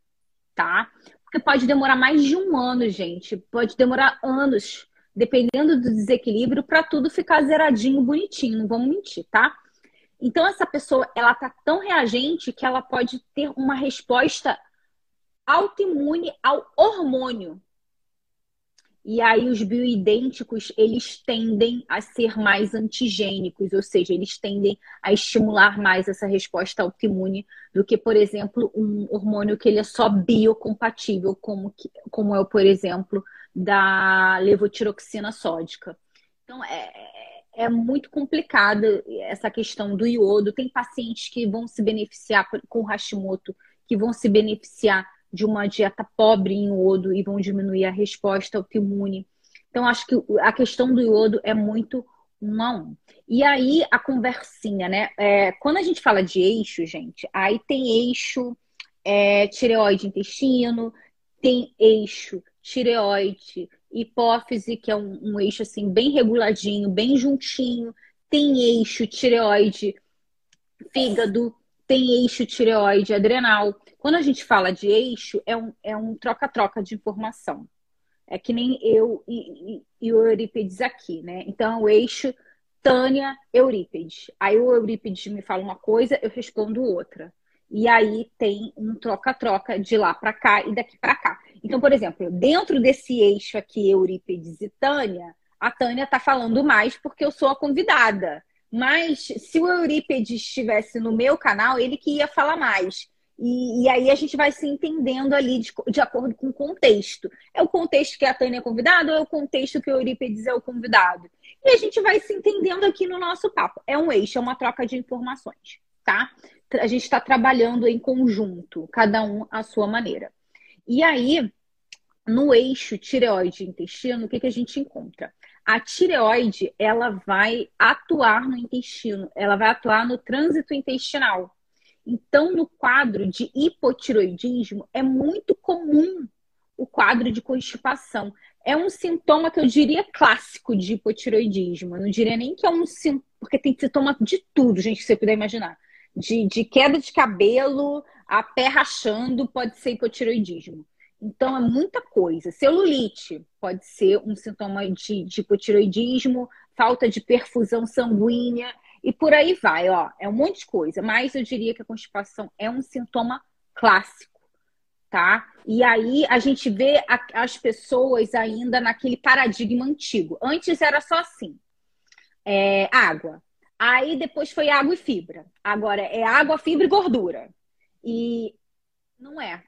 tá? Porque pode demorar mais de um ano, gente. Pode demorar anos, dependendo do desequilíbrio, para tudo ficar zeradinho, bonitinho. Não vamos mentir, tá? Então, essa pessoa, ela tá tão reagente que ela pode ter uma resposta autoimune ao hormônio. E aí os bioidênticos, eles tendem a ser mais antigênicos, ou seja, eles tendem a estimular mais essa resposta autoimune do que, por exemplo, um hormônio que ele é só biocompatível, como, que, como é o, por exemplo, da levotiroxina sódica. Então, é, é muito complicada essa questão do iodo. Tem pacientes que vão se beneficiar com Hashimoto, que vão se beneficiar de uma dieta pobre em iodo e vão diminuir a resposta autoimune. Então, acho que a questão do iodo é muito um a um. E aí, a conversinha, né? É, quando a gente fala de eixo, gente, aí tem eixo é, tireoide intestino, tem eixo tireoide hipófise, que é um, um eixo assim bem reguladinho, bem juntinho, tem eixo tireoide fígado, tem eixo tireoide adrenal. Quando a gente fala de eixo, é um é um troca-troca de informação. É que nem eu e, e, e, o Eurípides aqui, né? Então, o eixo Tânia Eurípides. Aí o Eurípides me fala uma coisa, eu respondo outra. E aí tem um troca-troca de lá para cá e daqui para cá. Então, por exemplo, dentro desse eixo aqui, Eurípides e Tânia, a Tânia está falando mais porque eu sou a convidada. Mas se o Eurípedes estivesse no meu canal, ele que ia falar mais. E, e, aí a gente vai se entendendo ali de, de, acordo com o contexto. É o contexto que a Tânia é convidada ou é o contexto que o Eurípedes é o convidado? E a gente vai se entendendo aqui no nosso papo. É um eixo, é uma troca de informações, tá? A gente está trabalhando em conjunto, cada um à sua maneira. E aí, no eixo tireoide-intestino, o que, que a gente encontra? A tireoide, ela vai atuar no intestino, ela vai atuar no trânsito intestinal. Então, no quadro de hipotiroidismo, é muito comum o quadro de constipação. É um sintoma que eu diria clássico de hipotiroidismo. Eu não diria nem que é um sintoma, porque tem sintoma de tudo, gente, que você puder imaginar. De, de queda de cabelo a pé rachando, pode ser hipotiroidismo. Então, é muita coisa. Celulite pode ser um sintoma de, de hipotiroidismo, falta de perfusão sanguínea. E por aí vai, ó. É um monte de coisa. Mas eu diria que a constipação é um sintoma clássico, tá? E aí a gente vê a, as pessoas ainda naquele paradigma antigo. Antes era só assim: é, água. Aí depois foi água e fibra. Agora é água, fibra e gordura. E não é.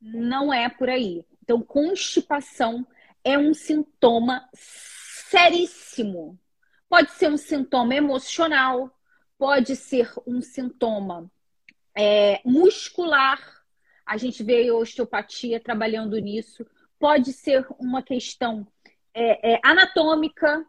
Não é por aí. Então, constipação é um sintoma seríssimo Pode ser um sintoma emocional, pode ser um sintoma é, muscular. A gente vê a osteopatia trabalhando nisso. Pode ser uma questão é, é, anatômica,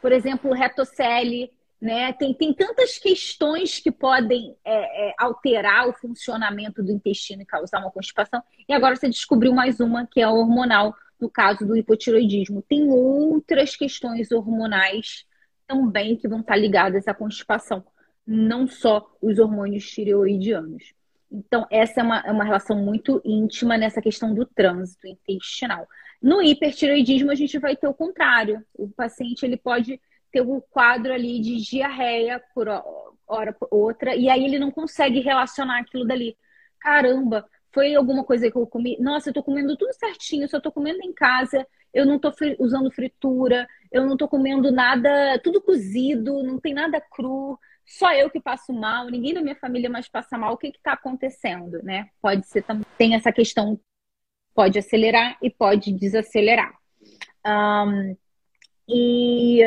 por exemplo, retocele, né? Tem, tem tantas questões que podem é, é, alterar o funcionamento do intestino e causar uma constipação. E agora você descobriu mais uma, que é a hormonal, no caso do hipotiroidismo. Tem outras questões hormonais também que vão estar ligadas à constipação, não só os hormônios tireoidianos. Então, essa é uma, é uma relação muito íntima nessa questão do trânsito intestinal. No hipertiroidismo, a gente vai ter o contrário. O paciente ele pode ter o um quadro ali de diarreia por hora por outra, e aí ele não consegue relacionar aquilo dali. Caramba, foi alguma coisa que eu comi. Nossa, eu tô comendo tudo certinho, só tô comendo em casa, eu não tô usando fritura, eu não tô comendo nada, tudo cozido, não tem nada cru, só eu que passo mal, ninguém da minha família mais passa mal. O que que tá acontecendo, né? Pode ser também, tem essa questão, pode acelerar e pode desacelerar. Um, e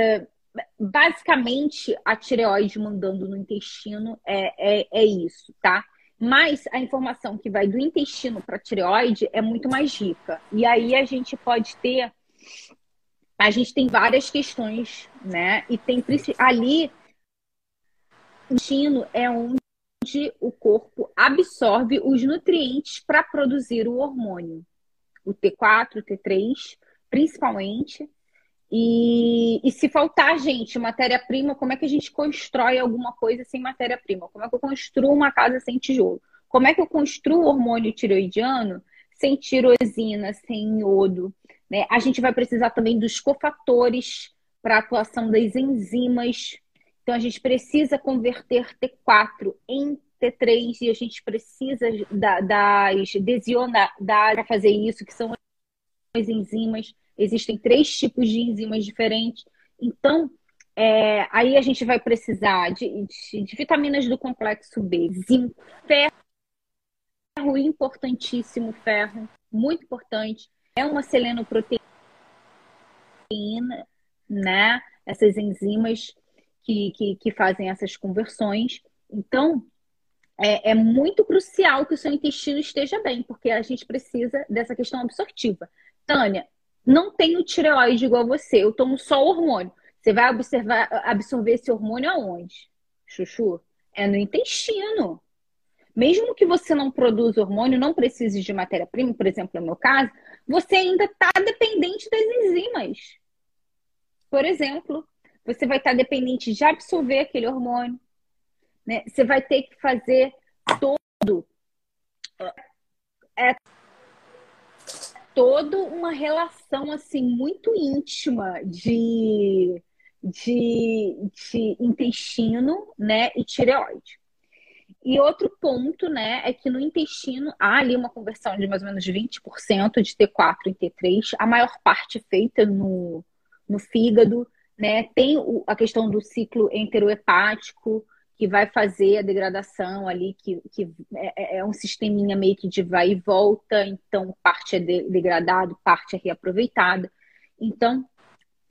basicamente a tireoide mandando no intestino é, é, é isso, tá? Mas a informação que vai do intestino para a tireoide é muito mais rica. E aí a gente pode ter. A gente tem várias questões, né? E tem ali. O intestino é onde o corpo absorve os nutrientes para produzir o hormônio. O T4, o T3, principalmente. E, e se faltar, gente, matéria-prima, como é que a gente constrói alguma coisa sem matéria-prima? Como é que eu construo uma casa sem tijolo? Como é que eu construo hormônio tiroidiano sem tirosina, sem iodo? Né? A gente vai precisar também dos cofatores para a atuação das enzimas. Então, a gente precisa converter T4 em T3 e a gente precisa da, das desionadas para fazer isso, que são as enzimas. Existem três tipos de enzimas diferentes. Então, é, aí a gente vai precisar de, de, de, vitaminas do complexo B, zinco, ferro, importantíssimo, ferro, muito importante. É uma selenoproteína, né? Essas enzimas que, que, que fazem essas conversões. Então, é, é, muito crucial que o seu intestino esteja bem, porque a gente precisa dessa questão absortiva. Tânia, não tenho tireoide igual você, eu tomo só hormônio. Você vai observar, absorver esse hormônio aonde? Chuchu? É no intestino. Mesmo que você não produza hormônio, não precise de matéria-prima, por exemplo, no meu caso, você ainda está dependente das enzimas. Por exemplo, você vai estar tá dependente de absorver aquele hormônio. Né? Você vai ter que fazer todo. É, toda uma relação assim muito íntima de, de, de intestino né, e tireoide. E outro ponto, né, é que no intestino há ali uma conversão de mais ou menos 20% de T4 em T3, a maior parte feita no, no fígado, né? Tem o, a questão do ciclo enterohepático, que vai fazer a degradação ali, que, que é, é, é um sisteminha meio que de vai e volta, então parte é de, degradado, parte é reaproveitada. Então,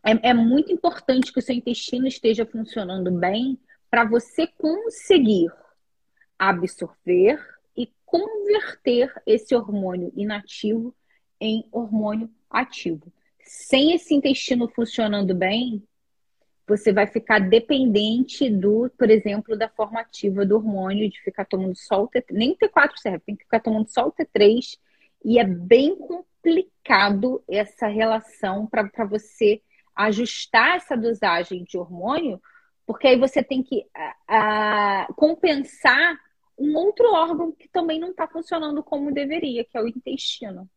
é, é muito importante que o seu intestino esteja funcionando bem para você conseguir absorver e converter esse hormônio inativo em hormônio ativo. Sem esse intestino funcionando bem, você vai ficar dependente do, por exemplo, da formativa do hormônio, de ficar tomando só o T3. Nem o T4 serve, tem que ficar tomando só o T3. E é bem complicado essa relação para você ajustar essa dosagem de hormônio, porque aí você tem que a, a, compensar um outro órgão que também não está funcionando como deveria, que é o intestino.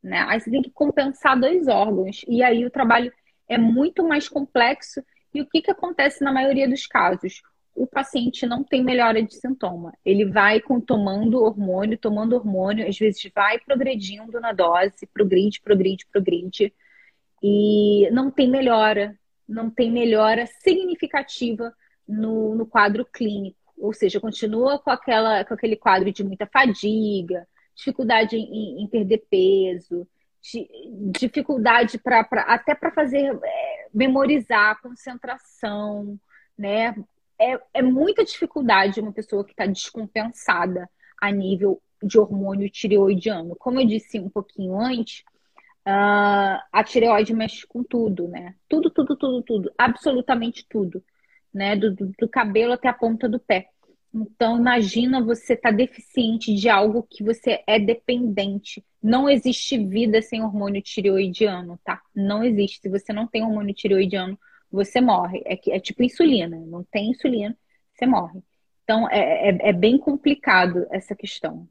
Né? Aí você tem que compensar dois órgãos. E aí o trabalho é muito mais complexo. E o que, que acontece na maioria dos casos? O paciente não tem melhora de sintoma. Ele vai com, tomando hormônio, tomando hormônio, às vezes vai progredindo na dose, progride, progride, progride, e não tem melhora, não tem melhora significativa no, no quadro clínico ou seja, continua com, aquela, com aquele quadro de muita fadiga, dificuldade em, em perder peso, dificuldade para até para fazer é, memorizar, concentração, né? É, é muita dificuldade uma pessoa que está descompensada a nível de hormônio tireoidiano. Como eu disse um pouquinho antes, uh, a tireoide mexe com tudo, né? Tudo, tudo, tudo, tudo, absolutamente tudo né? Do, do, do cabelo até a ponta do pé. Então, imagina você estar tá deficiente de algo que você é dependente. Não existe vida sem hormônio tireoidiano, tá? Não existe. Se você não tem hormônio tireoidiano, você morre. É, é tipo insulina. Não tem insulina, você morre. Então, é, é, é bem complicado essa questão.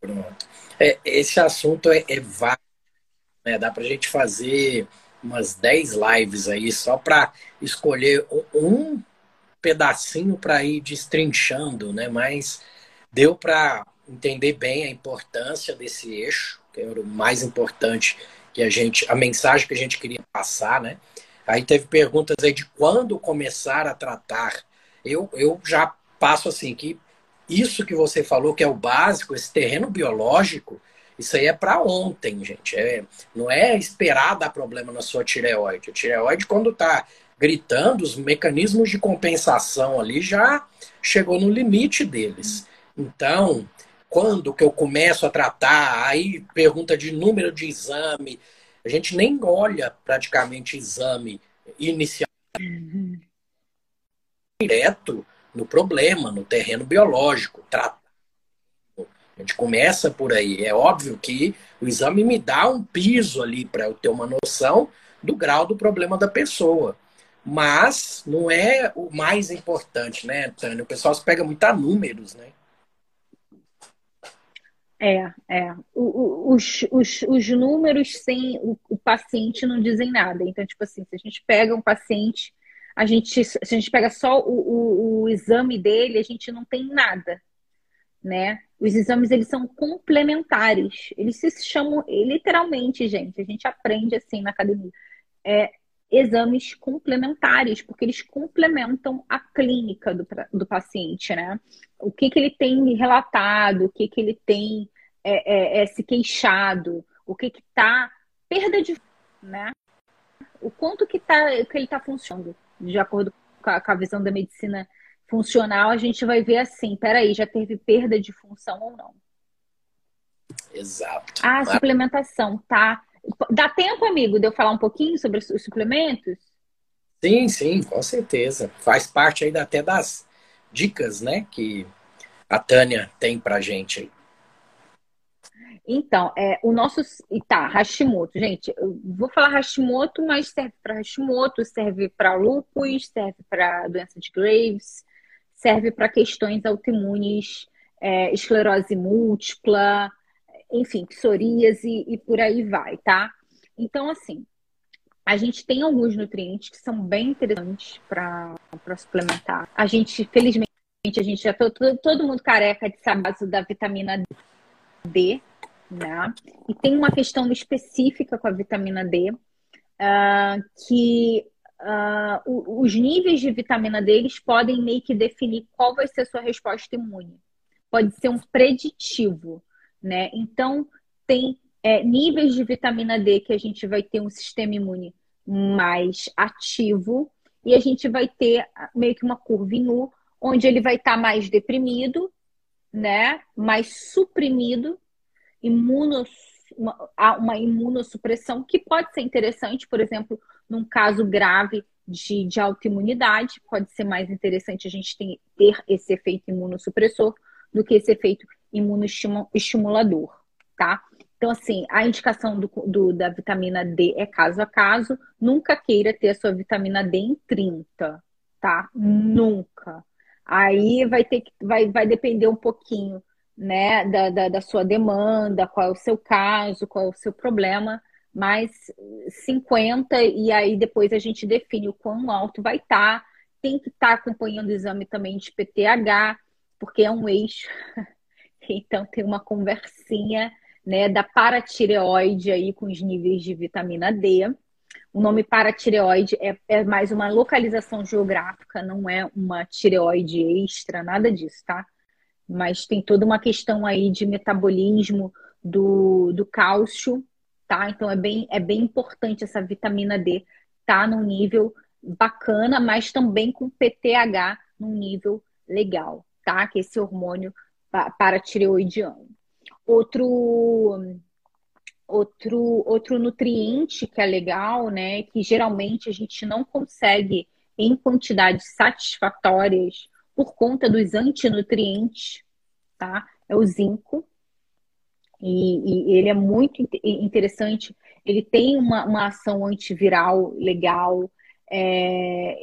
Pronto. É, esse assunto é, é vago. Né? Dá pra gente fazer umas 10 lives aí só para escolher um pedacinho para ir destrinchando, né? Mas deu para entender bem a importância desse eixo, que era o mais importante que a gente, a mensagem que a gente queria passar, né? Aí teve perguntas aí de quando começar a tratar. Eu, eu já passo assim que isso que você falou que é o básico, esse terreno biológico, isso aí é para ontem, gente. É, não é esperar dar problema na sua tireoide. A tireoide, quando está gritando, os mecanismos de compensação ali já chegou no limite deles. Então, quando que eu começo a tratar? Aí pergunta de número de exame. A gente nem olha praticamente exame inicial. Direto no problema, no terreno biológico. Tratar a gente começa por aí. É óbvio que o exame me dá um piso ali para eu ter uma noção do grau do problema da pessoa. Mas não é o mais importante, né, Tânia? O pessoal se pega muito a números, né? É, é. O, o, os, os, os números sem o, o, paciente não dizem nada. Então, tipo assim, se a gente pega um paciente, a gente, se a gente pega só o, o, exame dele, a gente não tem nada né? Os exames eles são complementares. Eles se chamam literalmente, gente. A gente aprende assim na academia. É, exames complementares, porque eles complementam a clínica do, do paciente, né? O que, que ele tem relatado, o que, que ele tem é, é, é se queixado, o que que tá perda de, né? O quanto que tá que ele está funcionando, de acordo com a, com a visão da medicina funcional, a gente vai ver assim, peraí, já teve perda de função ou não. Exato. Ah, suplementação, tá. Dá tempo, amigo, de eu falar um pouquinho sobre os suplementos? Sim, sim, com certeza. Faz parte aí até das dicas, né, que a Tânia tem pra gente aí. Então, é, o nosso. Tá, Hashimoto. Gente, eu vou falar Hashimoto, mas serve para Hashimoto, serve para lúpus, serve para doença de Graves, serve para questões autoimunes, é, esclerose múltipla, enfim, psoríase e por aí vai, tá? Então, assim, a gente tem alguns nutrientes que são bem interessantes para suplementar. A gente, felizmente, a gente já todo, todo mundo careca de saber da vitamina D, né? E tem uma questão específica com a vitamina D, uh, que uh, os níveis de vitamina D eles podem meio que definir qual vai ser a sua resposta imune. Pode ser um preditivo, né? Então, tem é, níveis de vitamina D que a gente vai ter um sistema imune mais ativo e a gente vai ter meio que uma curva em U, onde ele vai estar tá mais deprimido, né? Mais suprimido, imunos, uma, uma imunossupressão que pode ser interessante, por exemplo, num caso grave de, de autoimunidade, pode ser mais interessante a gente ter, ter esse efeito imunossupressor do que esse efeito imunoestimulador, tá? Então, assim, a indicação do, do, da vitamina D é caso a caso. Nunca queira ter a sua vitamina D em 30, tá? Nunca. Aí vai ter que, vai, vai depender um pouquinho, né, da, da, da sua demanda, qual é o seu caso, qual é o seu problema, mas 50 e aí depois a gente define o quão alto vai estar. Tá. Tem que estar tá acompanhando o exame também de PTH, porque é um eixo. Então tem uma conversinha né, da paratireoide aí com os níveis de vitamina D. O nome paratireoide é, é mais uma localização geográfica, não é uma tireoide extra, nada disso, tá? Mas tem toda uma questão aí de metabolismo do, do cálcio, tá? Então é bem, é bem importante essa vitamina D tá num nível bacana, mas também com PTH num nível legal, tá? Que esse hormônio paratireoidiano. Outro, outro, outro nutriente que é legal, né? Que geralmente a gente não consegue em quantidades satisfatórias por conta dos antinutrientes, tá? É o zinco. E, e ele é muito interessante. Ele tem uma, uma ação antiviral legal. É,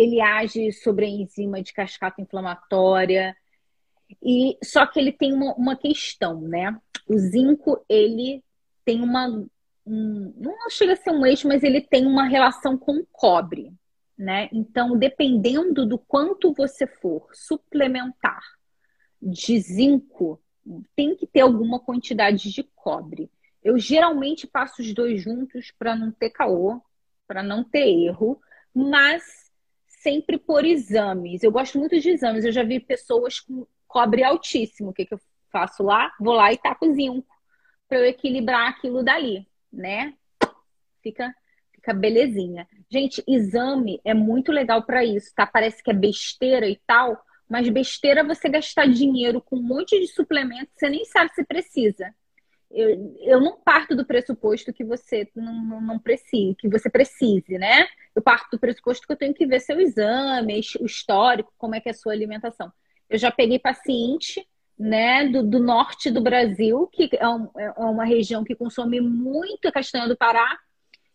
ele age sobre a enzima de cascata inflamatória. E só que ele tem uma, uma questão, né? O zinco, ele tem uma um, não chega a ser um eixo, mas ele tem uma relação com o cobre, né? Então, dependendo do quanto você for suplementar de zinco, tem que ter alguma quantidade de cobre. Eu geralmente passo os dois juntos para não ter caô, para não ter erro, mas sempre por exames. Eu gosto muito de exames. Eu já vi pessoas com cobre altíssimo. O que, que eu faço lá? Vou lá e taco zinco para eu equilibrar aquilo dali, né? Fica, fica belezinha. Gente, exame é muito legal para isso, tá? Parece que é besteira e tal, mas besteira é você gastar dinheiro com um monte de suplemento que você nem sabe se precisa. Eu, eu não parto do pressuposto que você não, não precise, que você precise, né? Eu parto do pressuposto que eu tenho que ver seu exame, o histórico, como é que é a sua alimentação. Eu já peguei paciente né, do, do norte do Brasil, que é, um, é, uma região que consome muito castanha do Pará,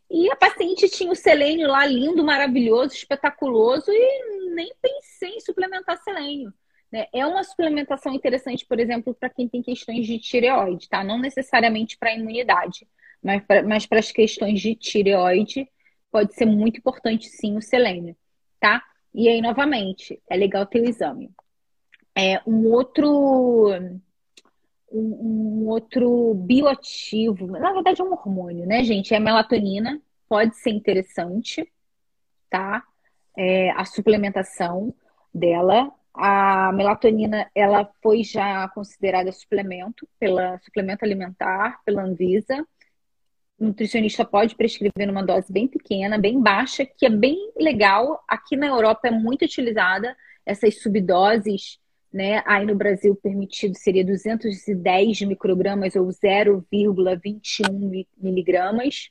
e a paciente tinha o selênio lá lindo, maravilhoso, espetaculoso, e nem pensei em suplementar selênio. Né? É uma suplementação interessante, por exemplo, para quem tem questões de tireoide, tá? Não necessariamente para imunidade, mas para mas as questões de tireoide pode ser muito importante sim o selênio, tá? E aí, novamente, é legal ter o exame. É, um outro um, um, outro bioativo, na verdade é um hormônio, né, gente? É a melatonina, pode ser interessante, tá? É, a suplementação dela. A melatonina, ela foi já considerada suplemento pela suplemento alimentar pela Anvisa. O nutricionista pode prescrever numa dose bem pequena, bem baixa, que é bem legal. Aqui na Europa é muito utilizada essas subdoses né? Aí no Brasil permitido seria 210 microgramas ou 0,21 miligramas.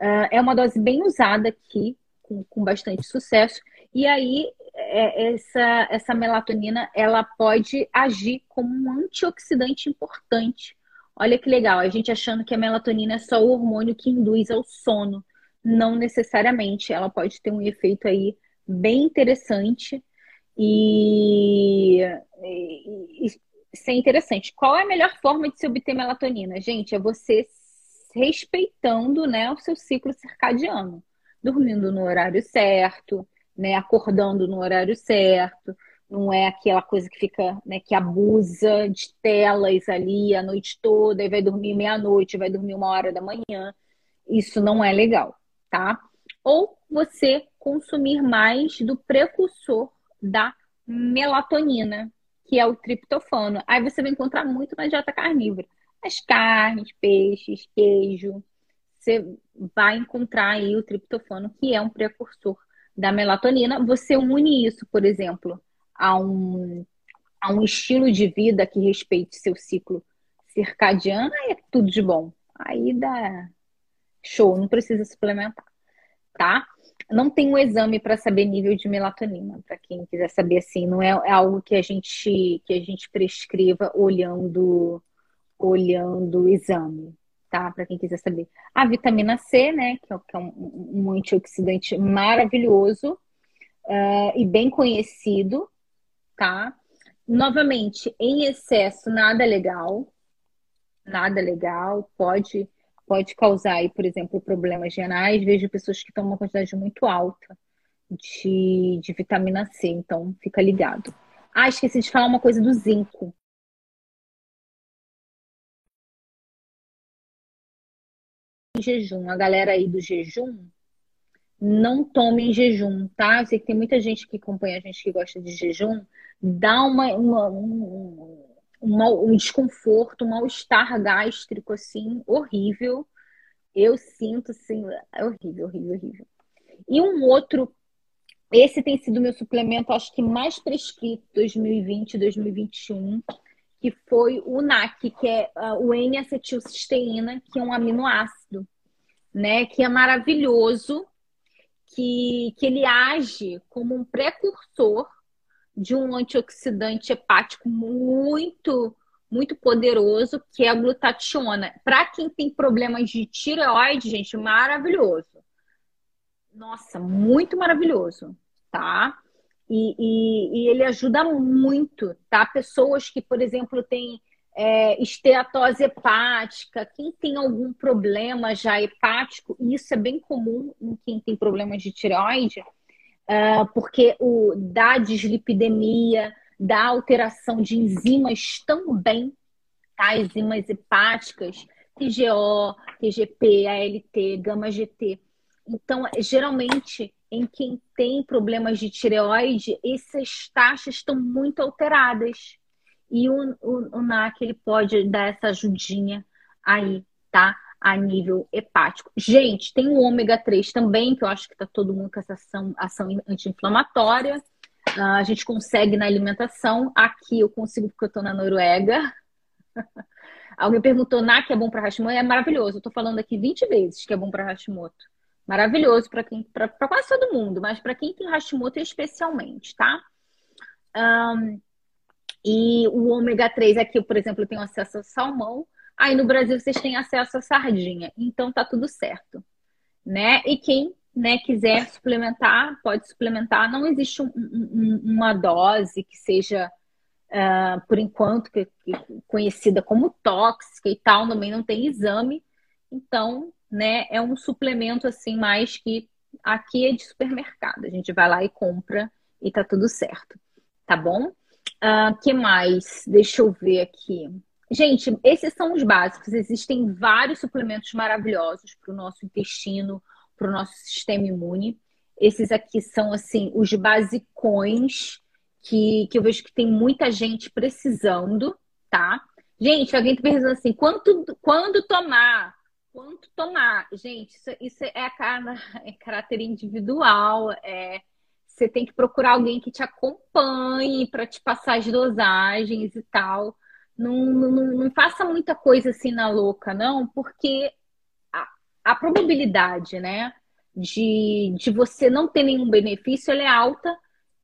Uh, é uma dose bem usada aqui, com, com bastante sucesso. E aí é, essa, essa melatonina ela pode agir como um antioxidante importante. Olha que legal, a gente achando que a melatonina é só o hormônio que induz ao sono. Não necessariamente, ela pode ter um efeito aí bem interessante e, e, isso é interessante. Qual é a melhor forma de se obter melatonina? Gente, é você respeitando né, o seu ciclo circadiano. Dormindo no horário certo, né, acordando no horário certo. não é aquela coisa que fica, né, que abusa de telas ali a noite toda e vai dormir meia-noite, vai dormir uma hora da manhã. Isso não é legal, tá? Ou você consumir mais do precursor da melatonina, que é o triptofano. Aí você vai encontrar muito na dieta carnívora. As carnes, peixes, queijo. Você vai encontrar aí o triptofano, que é um precursor da melatonina. Você une isso, por exemplo, a um, a um estilo de vida que respeite seu ciclo circadiano, aí é tudo de bom. Aí dá show, não precisa suplementar, tá? Não tem um exame para saber nível de melatonina, para quem quiser saber assim, não é, é, algo que a gente que a gente prescreva olhando olhando o exame, tá? Para quem quiser saber. A vitamina C, né, que é, que é um, um, antioxidante maravilhoso uh, e bem conhecido, tá? Novamente, em excesso, nada legal. Nada legal. Pode, pode causar, aí, por exemplo, problemas renais. Vejo pessoas que tomam uma quantidade muito alta de, de vitamina C. Então, fica ligado. Ah, esqueci de falar uma coisa do zinco. jejum. A galera aí do jejum, não tome em jejum, tá? Eu sei que tem muita gente que acompanha a gente que gosta de jejum, dá uma, uma um, um, um desconforto, um mal-estar gástrico, assim, horrível. Eu sinto, assim, é horrível, horrível, horrível. E um outro, esse tem sido meu suplemento, acho que mais prescrito 2020, 2021, que foi o NAC, que é uh, o N-acetilcisteína, que é um aminoácido, né? Que é maravilhoso que, que ele age como um precursor de um antioxidante hepático muito, muito poderoso, que é a glutationa. Para quem tem problemas de tireoide, gente, maravilhoso. Nossa, muito maravilhoso, tá? E, e, e ele ajuda muito, tá? Pessoas que, por exemplo, têm é, esteatose hepática, quem tem algum problema já hepático, isso é bem comum em quem tem problemas de tireoide, uh, porque o, da dislipidemia, da alteração de enzimas também, tá? enzimas hepáticas, TGO, TGP, ALT, gama-GT. Então, geralmente, em quem tem problemas de tireoide, essas taxas estão muito alteradas. E o, o, o NAC ele pode dar essa ajudinha aí, tá? A nível hepático. Gente, tem o ômega 3 também, que eu acho que tá todo mundo com essa ação, ação anti-inflamatória. Uh, a gente consegue na alimentação. Aqui eu consigo porque eu tô na Noruega. Alguém perguntou, NAC é bom para Hashimoto? É maravilhoso. Eu tô falando aqui 20 vezes que é bom para Hashimoto. Maravilhoso para quem, para quase todo mundo, mas para quem tem Hashimoto especialmente, tá? Um, e o ômega 3 aqui, por exemplo, eu tenho acesso a salmão. Aí no Brasil vocês têm acesso a sardinha. Então tá tudo certo. Né? E quem né, quiser suplementar, pode suplementar. Não existe um, um, uma dose que seja, uh, por enquanto, que, que, conhecida como tóxica e tal, também não tem exame. Então, né, é um suplemento assim mais que aqui é de supermercado. A gente vai lá e compra e tá tudo certo. Tá bom? Uh, que mais? Deixa eu ver aqui. Gente, esses são os básicos. Existem vários suplementos maravilhosos para o nosso intestino, para o nosso sistema imune. Esses aqui são, assim, os basicões que, que eu vejo que tem muita gente precisando, tá? Gente, alguém tá perguntando assim, quanto, quando tomar? Quanto tomar? Gente, isso, isso é, a, é caráter individual, é você tem que procurar alguém que te acompanhe para te passar as dosagens e tal. Não, não, não, faça muita coisa assim na louca, não, porque a, a probabilidade, né, de, de você não ter nenhum benefício é alta,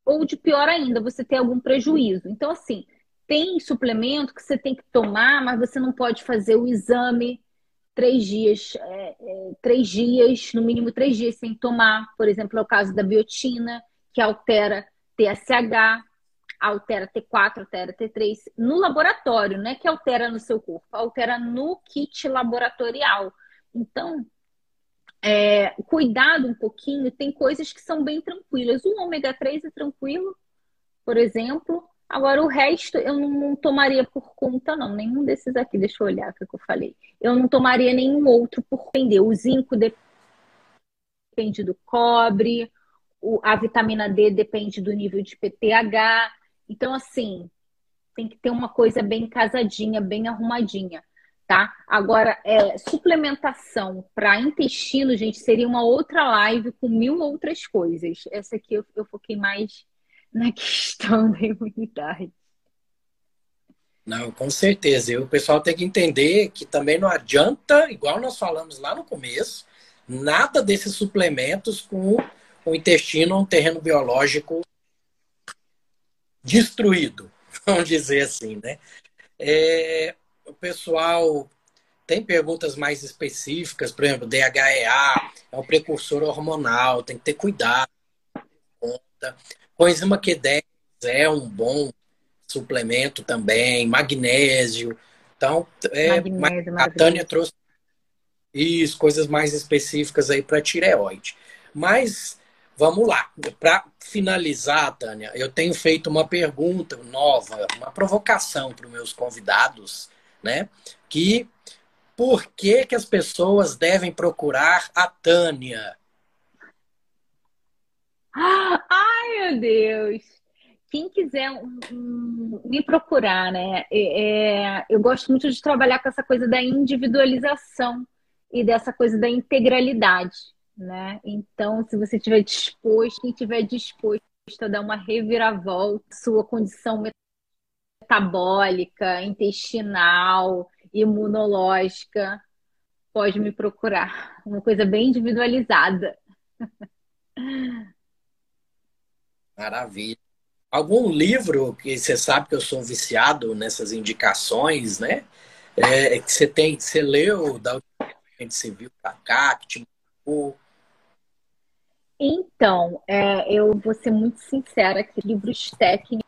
ou de pior ainda, você ter algum prejuízo. Então, assim, tem suplemento que você tem que tomar, mas você não pode fazer o exame três dias, é, é, três dias, no mínimo três dias sem tomar. Por exemplo, é o caso da biotina que altera TSH, altera T4, altera T3 no laboratório, não é que altera no seu corpo, altera no kit laboratorial. Então, é, cuidado um pouquinho, tem coisas que são bem tranquilas. O ômega 3 é tranquilo, por exemplo. Agora, o resto eu não tomaria por conta, não. Nenhum desses aqui, deixa eu olhar o que eu falei. Eu não tomaria nenhum outro por vender. O zinco depende do cobre, a vitamina D depende do nível de PTH. Então, assim, tem que ter uma coisa bem casadinha, bem arrumadinha tá? Agora, é, suplementação para intestino, gente, seria uma outra live com mil outras coisas. Essa aqui eu, eu foquei mais na questão da imunidade. Não, com certeza. O pessoal tem que entender que também não adianta, igual nós falamos lá no começo, nada desses suplementos com o intestino, um terreno biológico destruído, vamos dizer assim, né? É, o pessoal tem perguntas mais específicas, por exemplo, DHEA é um precursor hormonal, tem que ter cuidado. Coenzima Q10 é um bom suplemento também, magnésio. Então, é, magnésio, a Tânia trouxe isso, coisas mais específicas aí para tireoide. Mas vamos lá, para finalizar, Tânia, eu tenho feito uma pergunta nova, uma provocação para os meus convidados né? Que por que, que as pessoas devem procurar a Tânia? Ai, meu Deus! Quem quiser um, um, me procurar, né? É, é, eu gosto muito de trabalhar com essa coisa da individualização e dessa coisa da integralidade, né? Então, se você estiver disposto, quem estiver disposto a dar uma reviravolta, sua condição metabólica, intestinal, imunológica, pode me procurar. Uma coisa bem individualizada. Maravilha. Algum livro que você sabe que eu sou viciado nessas indicações, né? É, que você tem, você leu da última você viu pra cá, que te marcou? Então, é, eu vou ser muito sincera que livros técnicos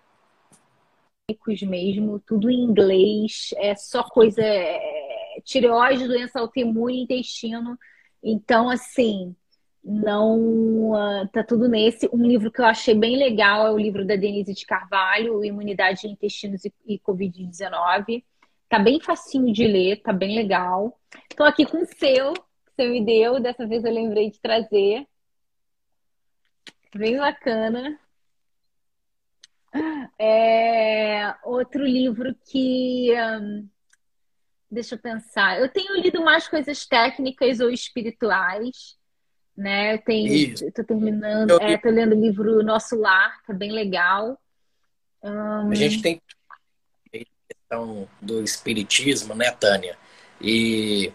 mesmo, tudo em inglês, é só coisa. É, tireoide, doença autoimune, intestino. Então, assim, não uh, tá tudo nesse. Um livro que eu achei bem legal é o livro da Denise de Carvalho, Imunidade de Intestinos e, e Covid-19. Tá bem facinho de ler, tá bem legal. Estou aqui com o seu, que você me deu, dessa vez eu lembrei de trazer. Bem bacana. É, outro livro que. Hum, deixa eu pensar. Eu tenho lido mais coisas técnicas ou espirituais. Né? Eu tenho, estou terminando, eu... é, tô lendo o livro Nosso Lar, que é bem legal. Hum... A gente tem questão do espiritismo, né, Tânia? E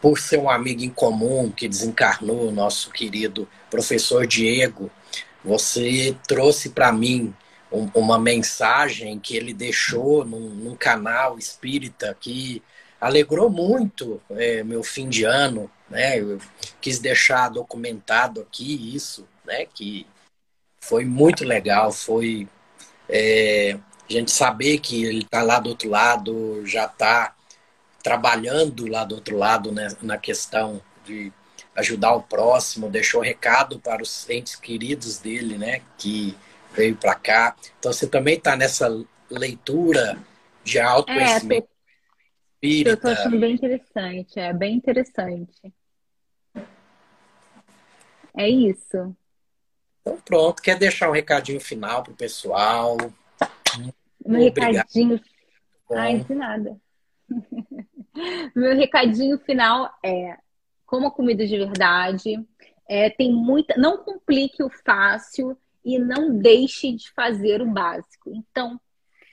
por ser um amigo em comum que desencarnou, nosso querido professor Diego, você trouxe para mim um, uma mensagem que ele deixou num, num canal espírita que alegrou muito é, meu fim de ano, né? Eu quis deixar documentado aqui isso, né? Que foi muito legal, foi é, a gente saber que ele está lá do outro lado, já está trabalhando lá do outro lado né, na questão de ajudar o próximo, deixou recado para os entes queridos dele, né? Que veio para cá. Então você também está nessa leitura de autoconhecimento. É, tô, eu estou achando bem interessante, é bem interessante. É isso. Então pronto, quer deixar um recadinho final pro pessoal? Meu recadinho. Ai, de nada. Meu recadinho final é coma comida de verdade. É, tem muita. Não complique o fácil e não deixe de fazer o básico. Então,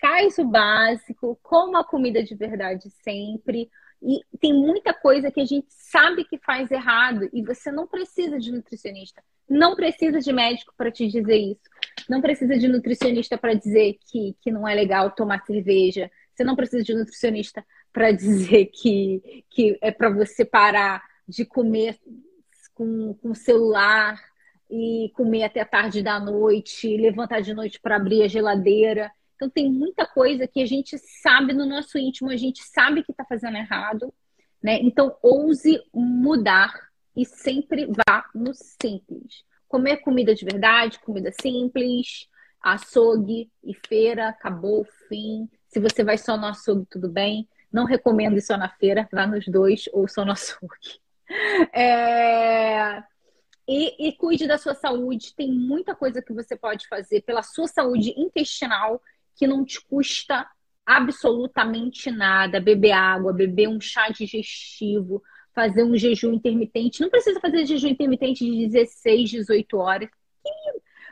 faz o básico, coma comida de verdade sempre. E tem muita coisa que a gente sabe que faz errado e você não precisa de nutricionista, não precisa de médico para te dizer isso, não precisa de nutricionista para dizer que, que não é legal tomar cerveja, você não precisa de nutricionista para dizer que, que é para você parar de comer com, com celular e comer até tarde da noite, levantar de noite para abrir a geladeira. Então tem muita coisa que a gente sabe no nosso íntimo, a gente sabe que está fazendo errado, né? Então ouse mudar e sempre vá no simples. Comer comida de verdade, comida simples, Açougue e feira, acabou, fim. Se você vai só no açougue, tudo bem. Não recomendo ir só na feira, vá nos dois ou só no açougue. É... E, e, cuide da sua saúde. Tem muita coisa que você pode fazer pela sua saúde intestinal que não te custa absolutamente nada. Beber água, beber um chá digestivo, fazer um jejum intermitente. Não precisa fazer jejum intermitente de 16, 18 horas.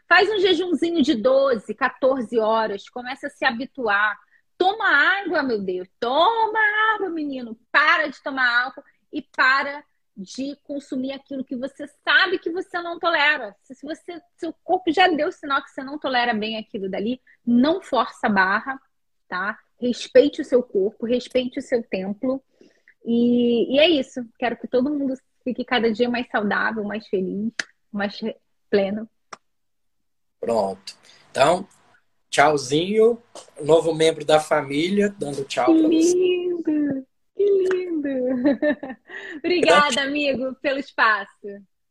Faz um jejumzinho de 12, 14 horas. Começa a se habituar. Toma água, meu Deus. Toma água, menino. Para de tomar álcool e para de consumir aquilo que você sabe que você não tolera. Se você, seu corpo já deu sinal que você não tolera bem aquilo dali, não força a barra, tá? Respeite o seu corpo, respeite o seu templo. E, e é isso. Quero que todo mundo fique cada dia mais saudável, mais feliz, mais pleno. Pronto. Então, tchauzinho. Novo membro da família, dando tchau para você. Lindo! Que lindo! Obrigada, amigo, pelo espaço.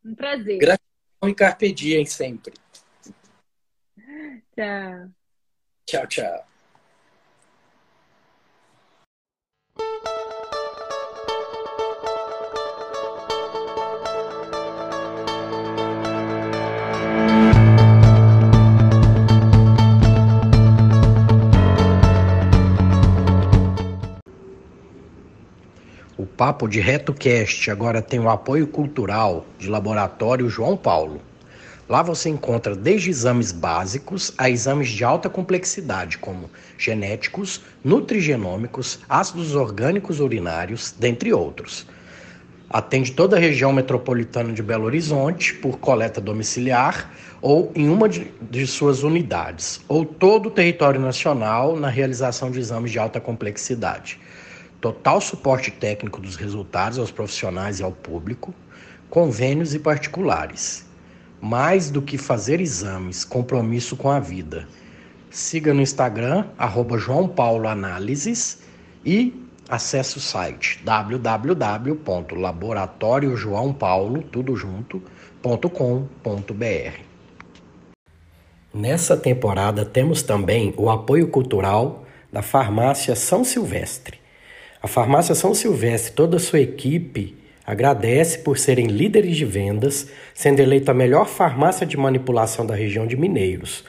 Um prazer. Gratidão e carpe diem sempre. Tchau. Tchau, tchau. Papo de RetoCast agora tem o apoio cultural de Laboratório João Paulo. Lá você encontra desde exames básicos a exames de alta complexidade, como genéticos, nutrigenômicos, ácidos orgânicos urinários, dentre outros. Atende toda a região metropolitana de Belo Horizonte por coleta domiciliar ou em uma de, de suas unidades, ou todo o território nacional na realização de exames de alta complexidade total suporte técnico dos resultados aos profissionais e ao público, convênios e particulares. Mais do que fazer exames, compromisso com a vida. Siga no Instagram, arroba João Paulo Análises e acesse o site www.laboratoriojoaopaulo, tudo Nessa temporada temos também o apoio cultural da Farmácia São Silvestre a Farmácia São Silvestre e toda a sua equipe agradece por serem líderes de vendas, sendo eleito a melhor farmácia de manipulação da região de Mineiros.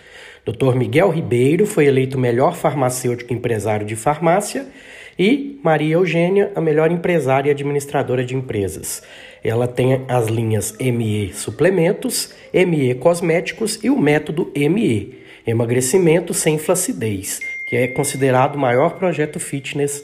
Dr. Miguel Ribeiro foi eleito melhor farmacêutico empresário de farmácia e Maria Eugênia, a melhor empresária e administradora de empresas. Ela tem as linhas ME Suplementos, ME Cosméticos e o método ME, Emagrecimento sem Flacidez, que é considerado o maior projeto fitness